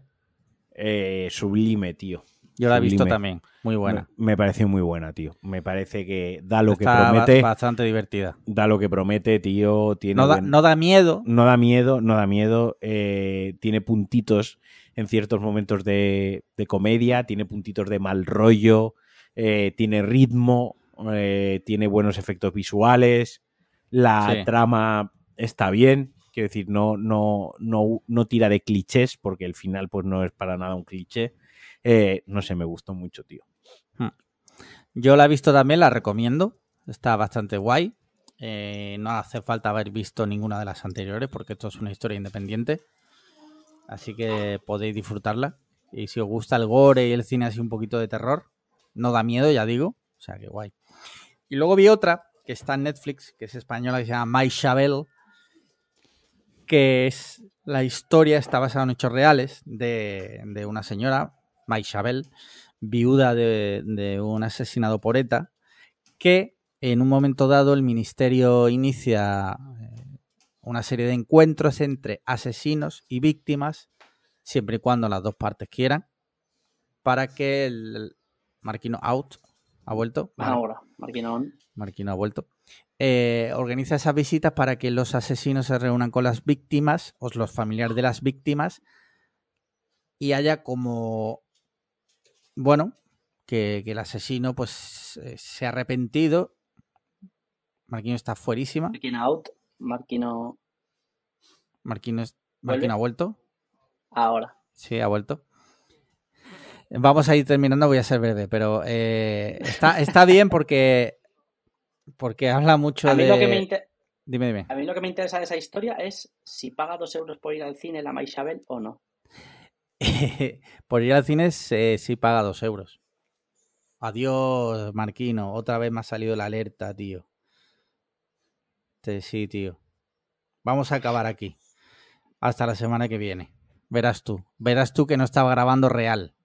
Eh, sublime, tío. Yo la he visto Sublime. también. Muy buena. Me, me pareció muy buena, tío. Me parece que da lo que ba- promete. bastante divertida. Da lo que promete, tío. Tiene No da, buen- no da miedo. no da miedo, no da miedo. eh, tiene puntitos en ciertos momentos de, de comedia, tiene puntitos de mal rollo, eh, tiene ritmo, eh, tiene buenos efectos visuales, la Sí. trama está bien. Quiero decir, no, no, no, no tira de clichés, porque el final pues no es para nada un cliché. Eh, no sé, me gustó mucho, tío. Yo la he visto también, la recomiendo. Está bastante guay. Eh, no hace falta haber visto ninguna de las anteriores porque esto es una historia independiente. Así que podéis disfrutarla. Y si os gusta el gore y el cine así un poquito de terror, no da miedo, ya digo. O sea que guay. Y luego vi otra que está en Netflix, que es española, que se llama My Chabel, que es la historia, está basada en hechos reales, de, de una señora, May Chabel, viuda de, de un asesinado por ETA, que en un momento dado el ministerio inicia eh, una serie de encuentros entre asesinos y víctimas, siempre y cuando las dos partes quieran, para que el Marquino Out ha vuelto. Ahora, Marquinón. Marquino ha vuelto. Eh, organiza esas visitas para que los asesinos se reúnan con las víctimas o los familiares de las víctimas y haya como, bueno, que, que el asesino pues eh, se ha arrepentido. Marquino está fuerísima. Marquino out. Marquino Marquino. Marquino ha vuelto. ahora. Sí, ha vuelto. Vamos a ir terminando, voy a ser breve, pero eh, está, está bien porque, porque habla mucho A mí, de... lo que me inter- Dime, dime. a mí lo que me interesa de esa historia es si paga dos euros por ir al cine la Maishabel o no. Por ir al cine se, sí paga dos euros. Adiós, Marquino. Otra vez me ha salido la alerta, tío. Sí, tío. Vamos a acabar aquí. Hasta la semana que viene. Verás tú. Verás tú que no estaba grabando real.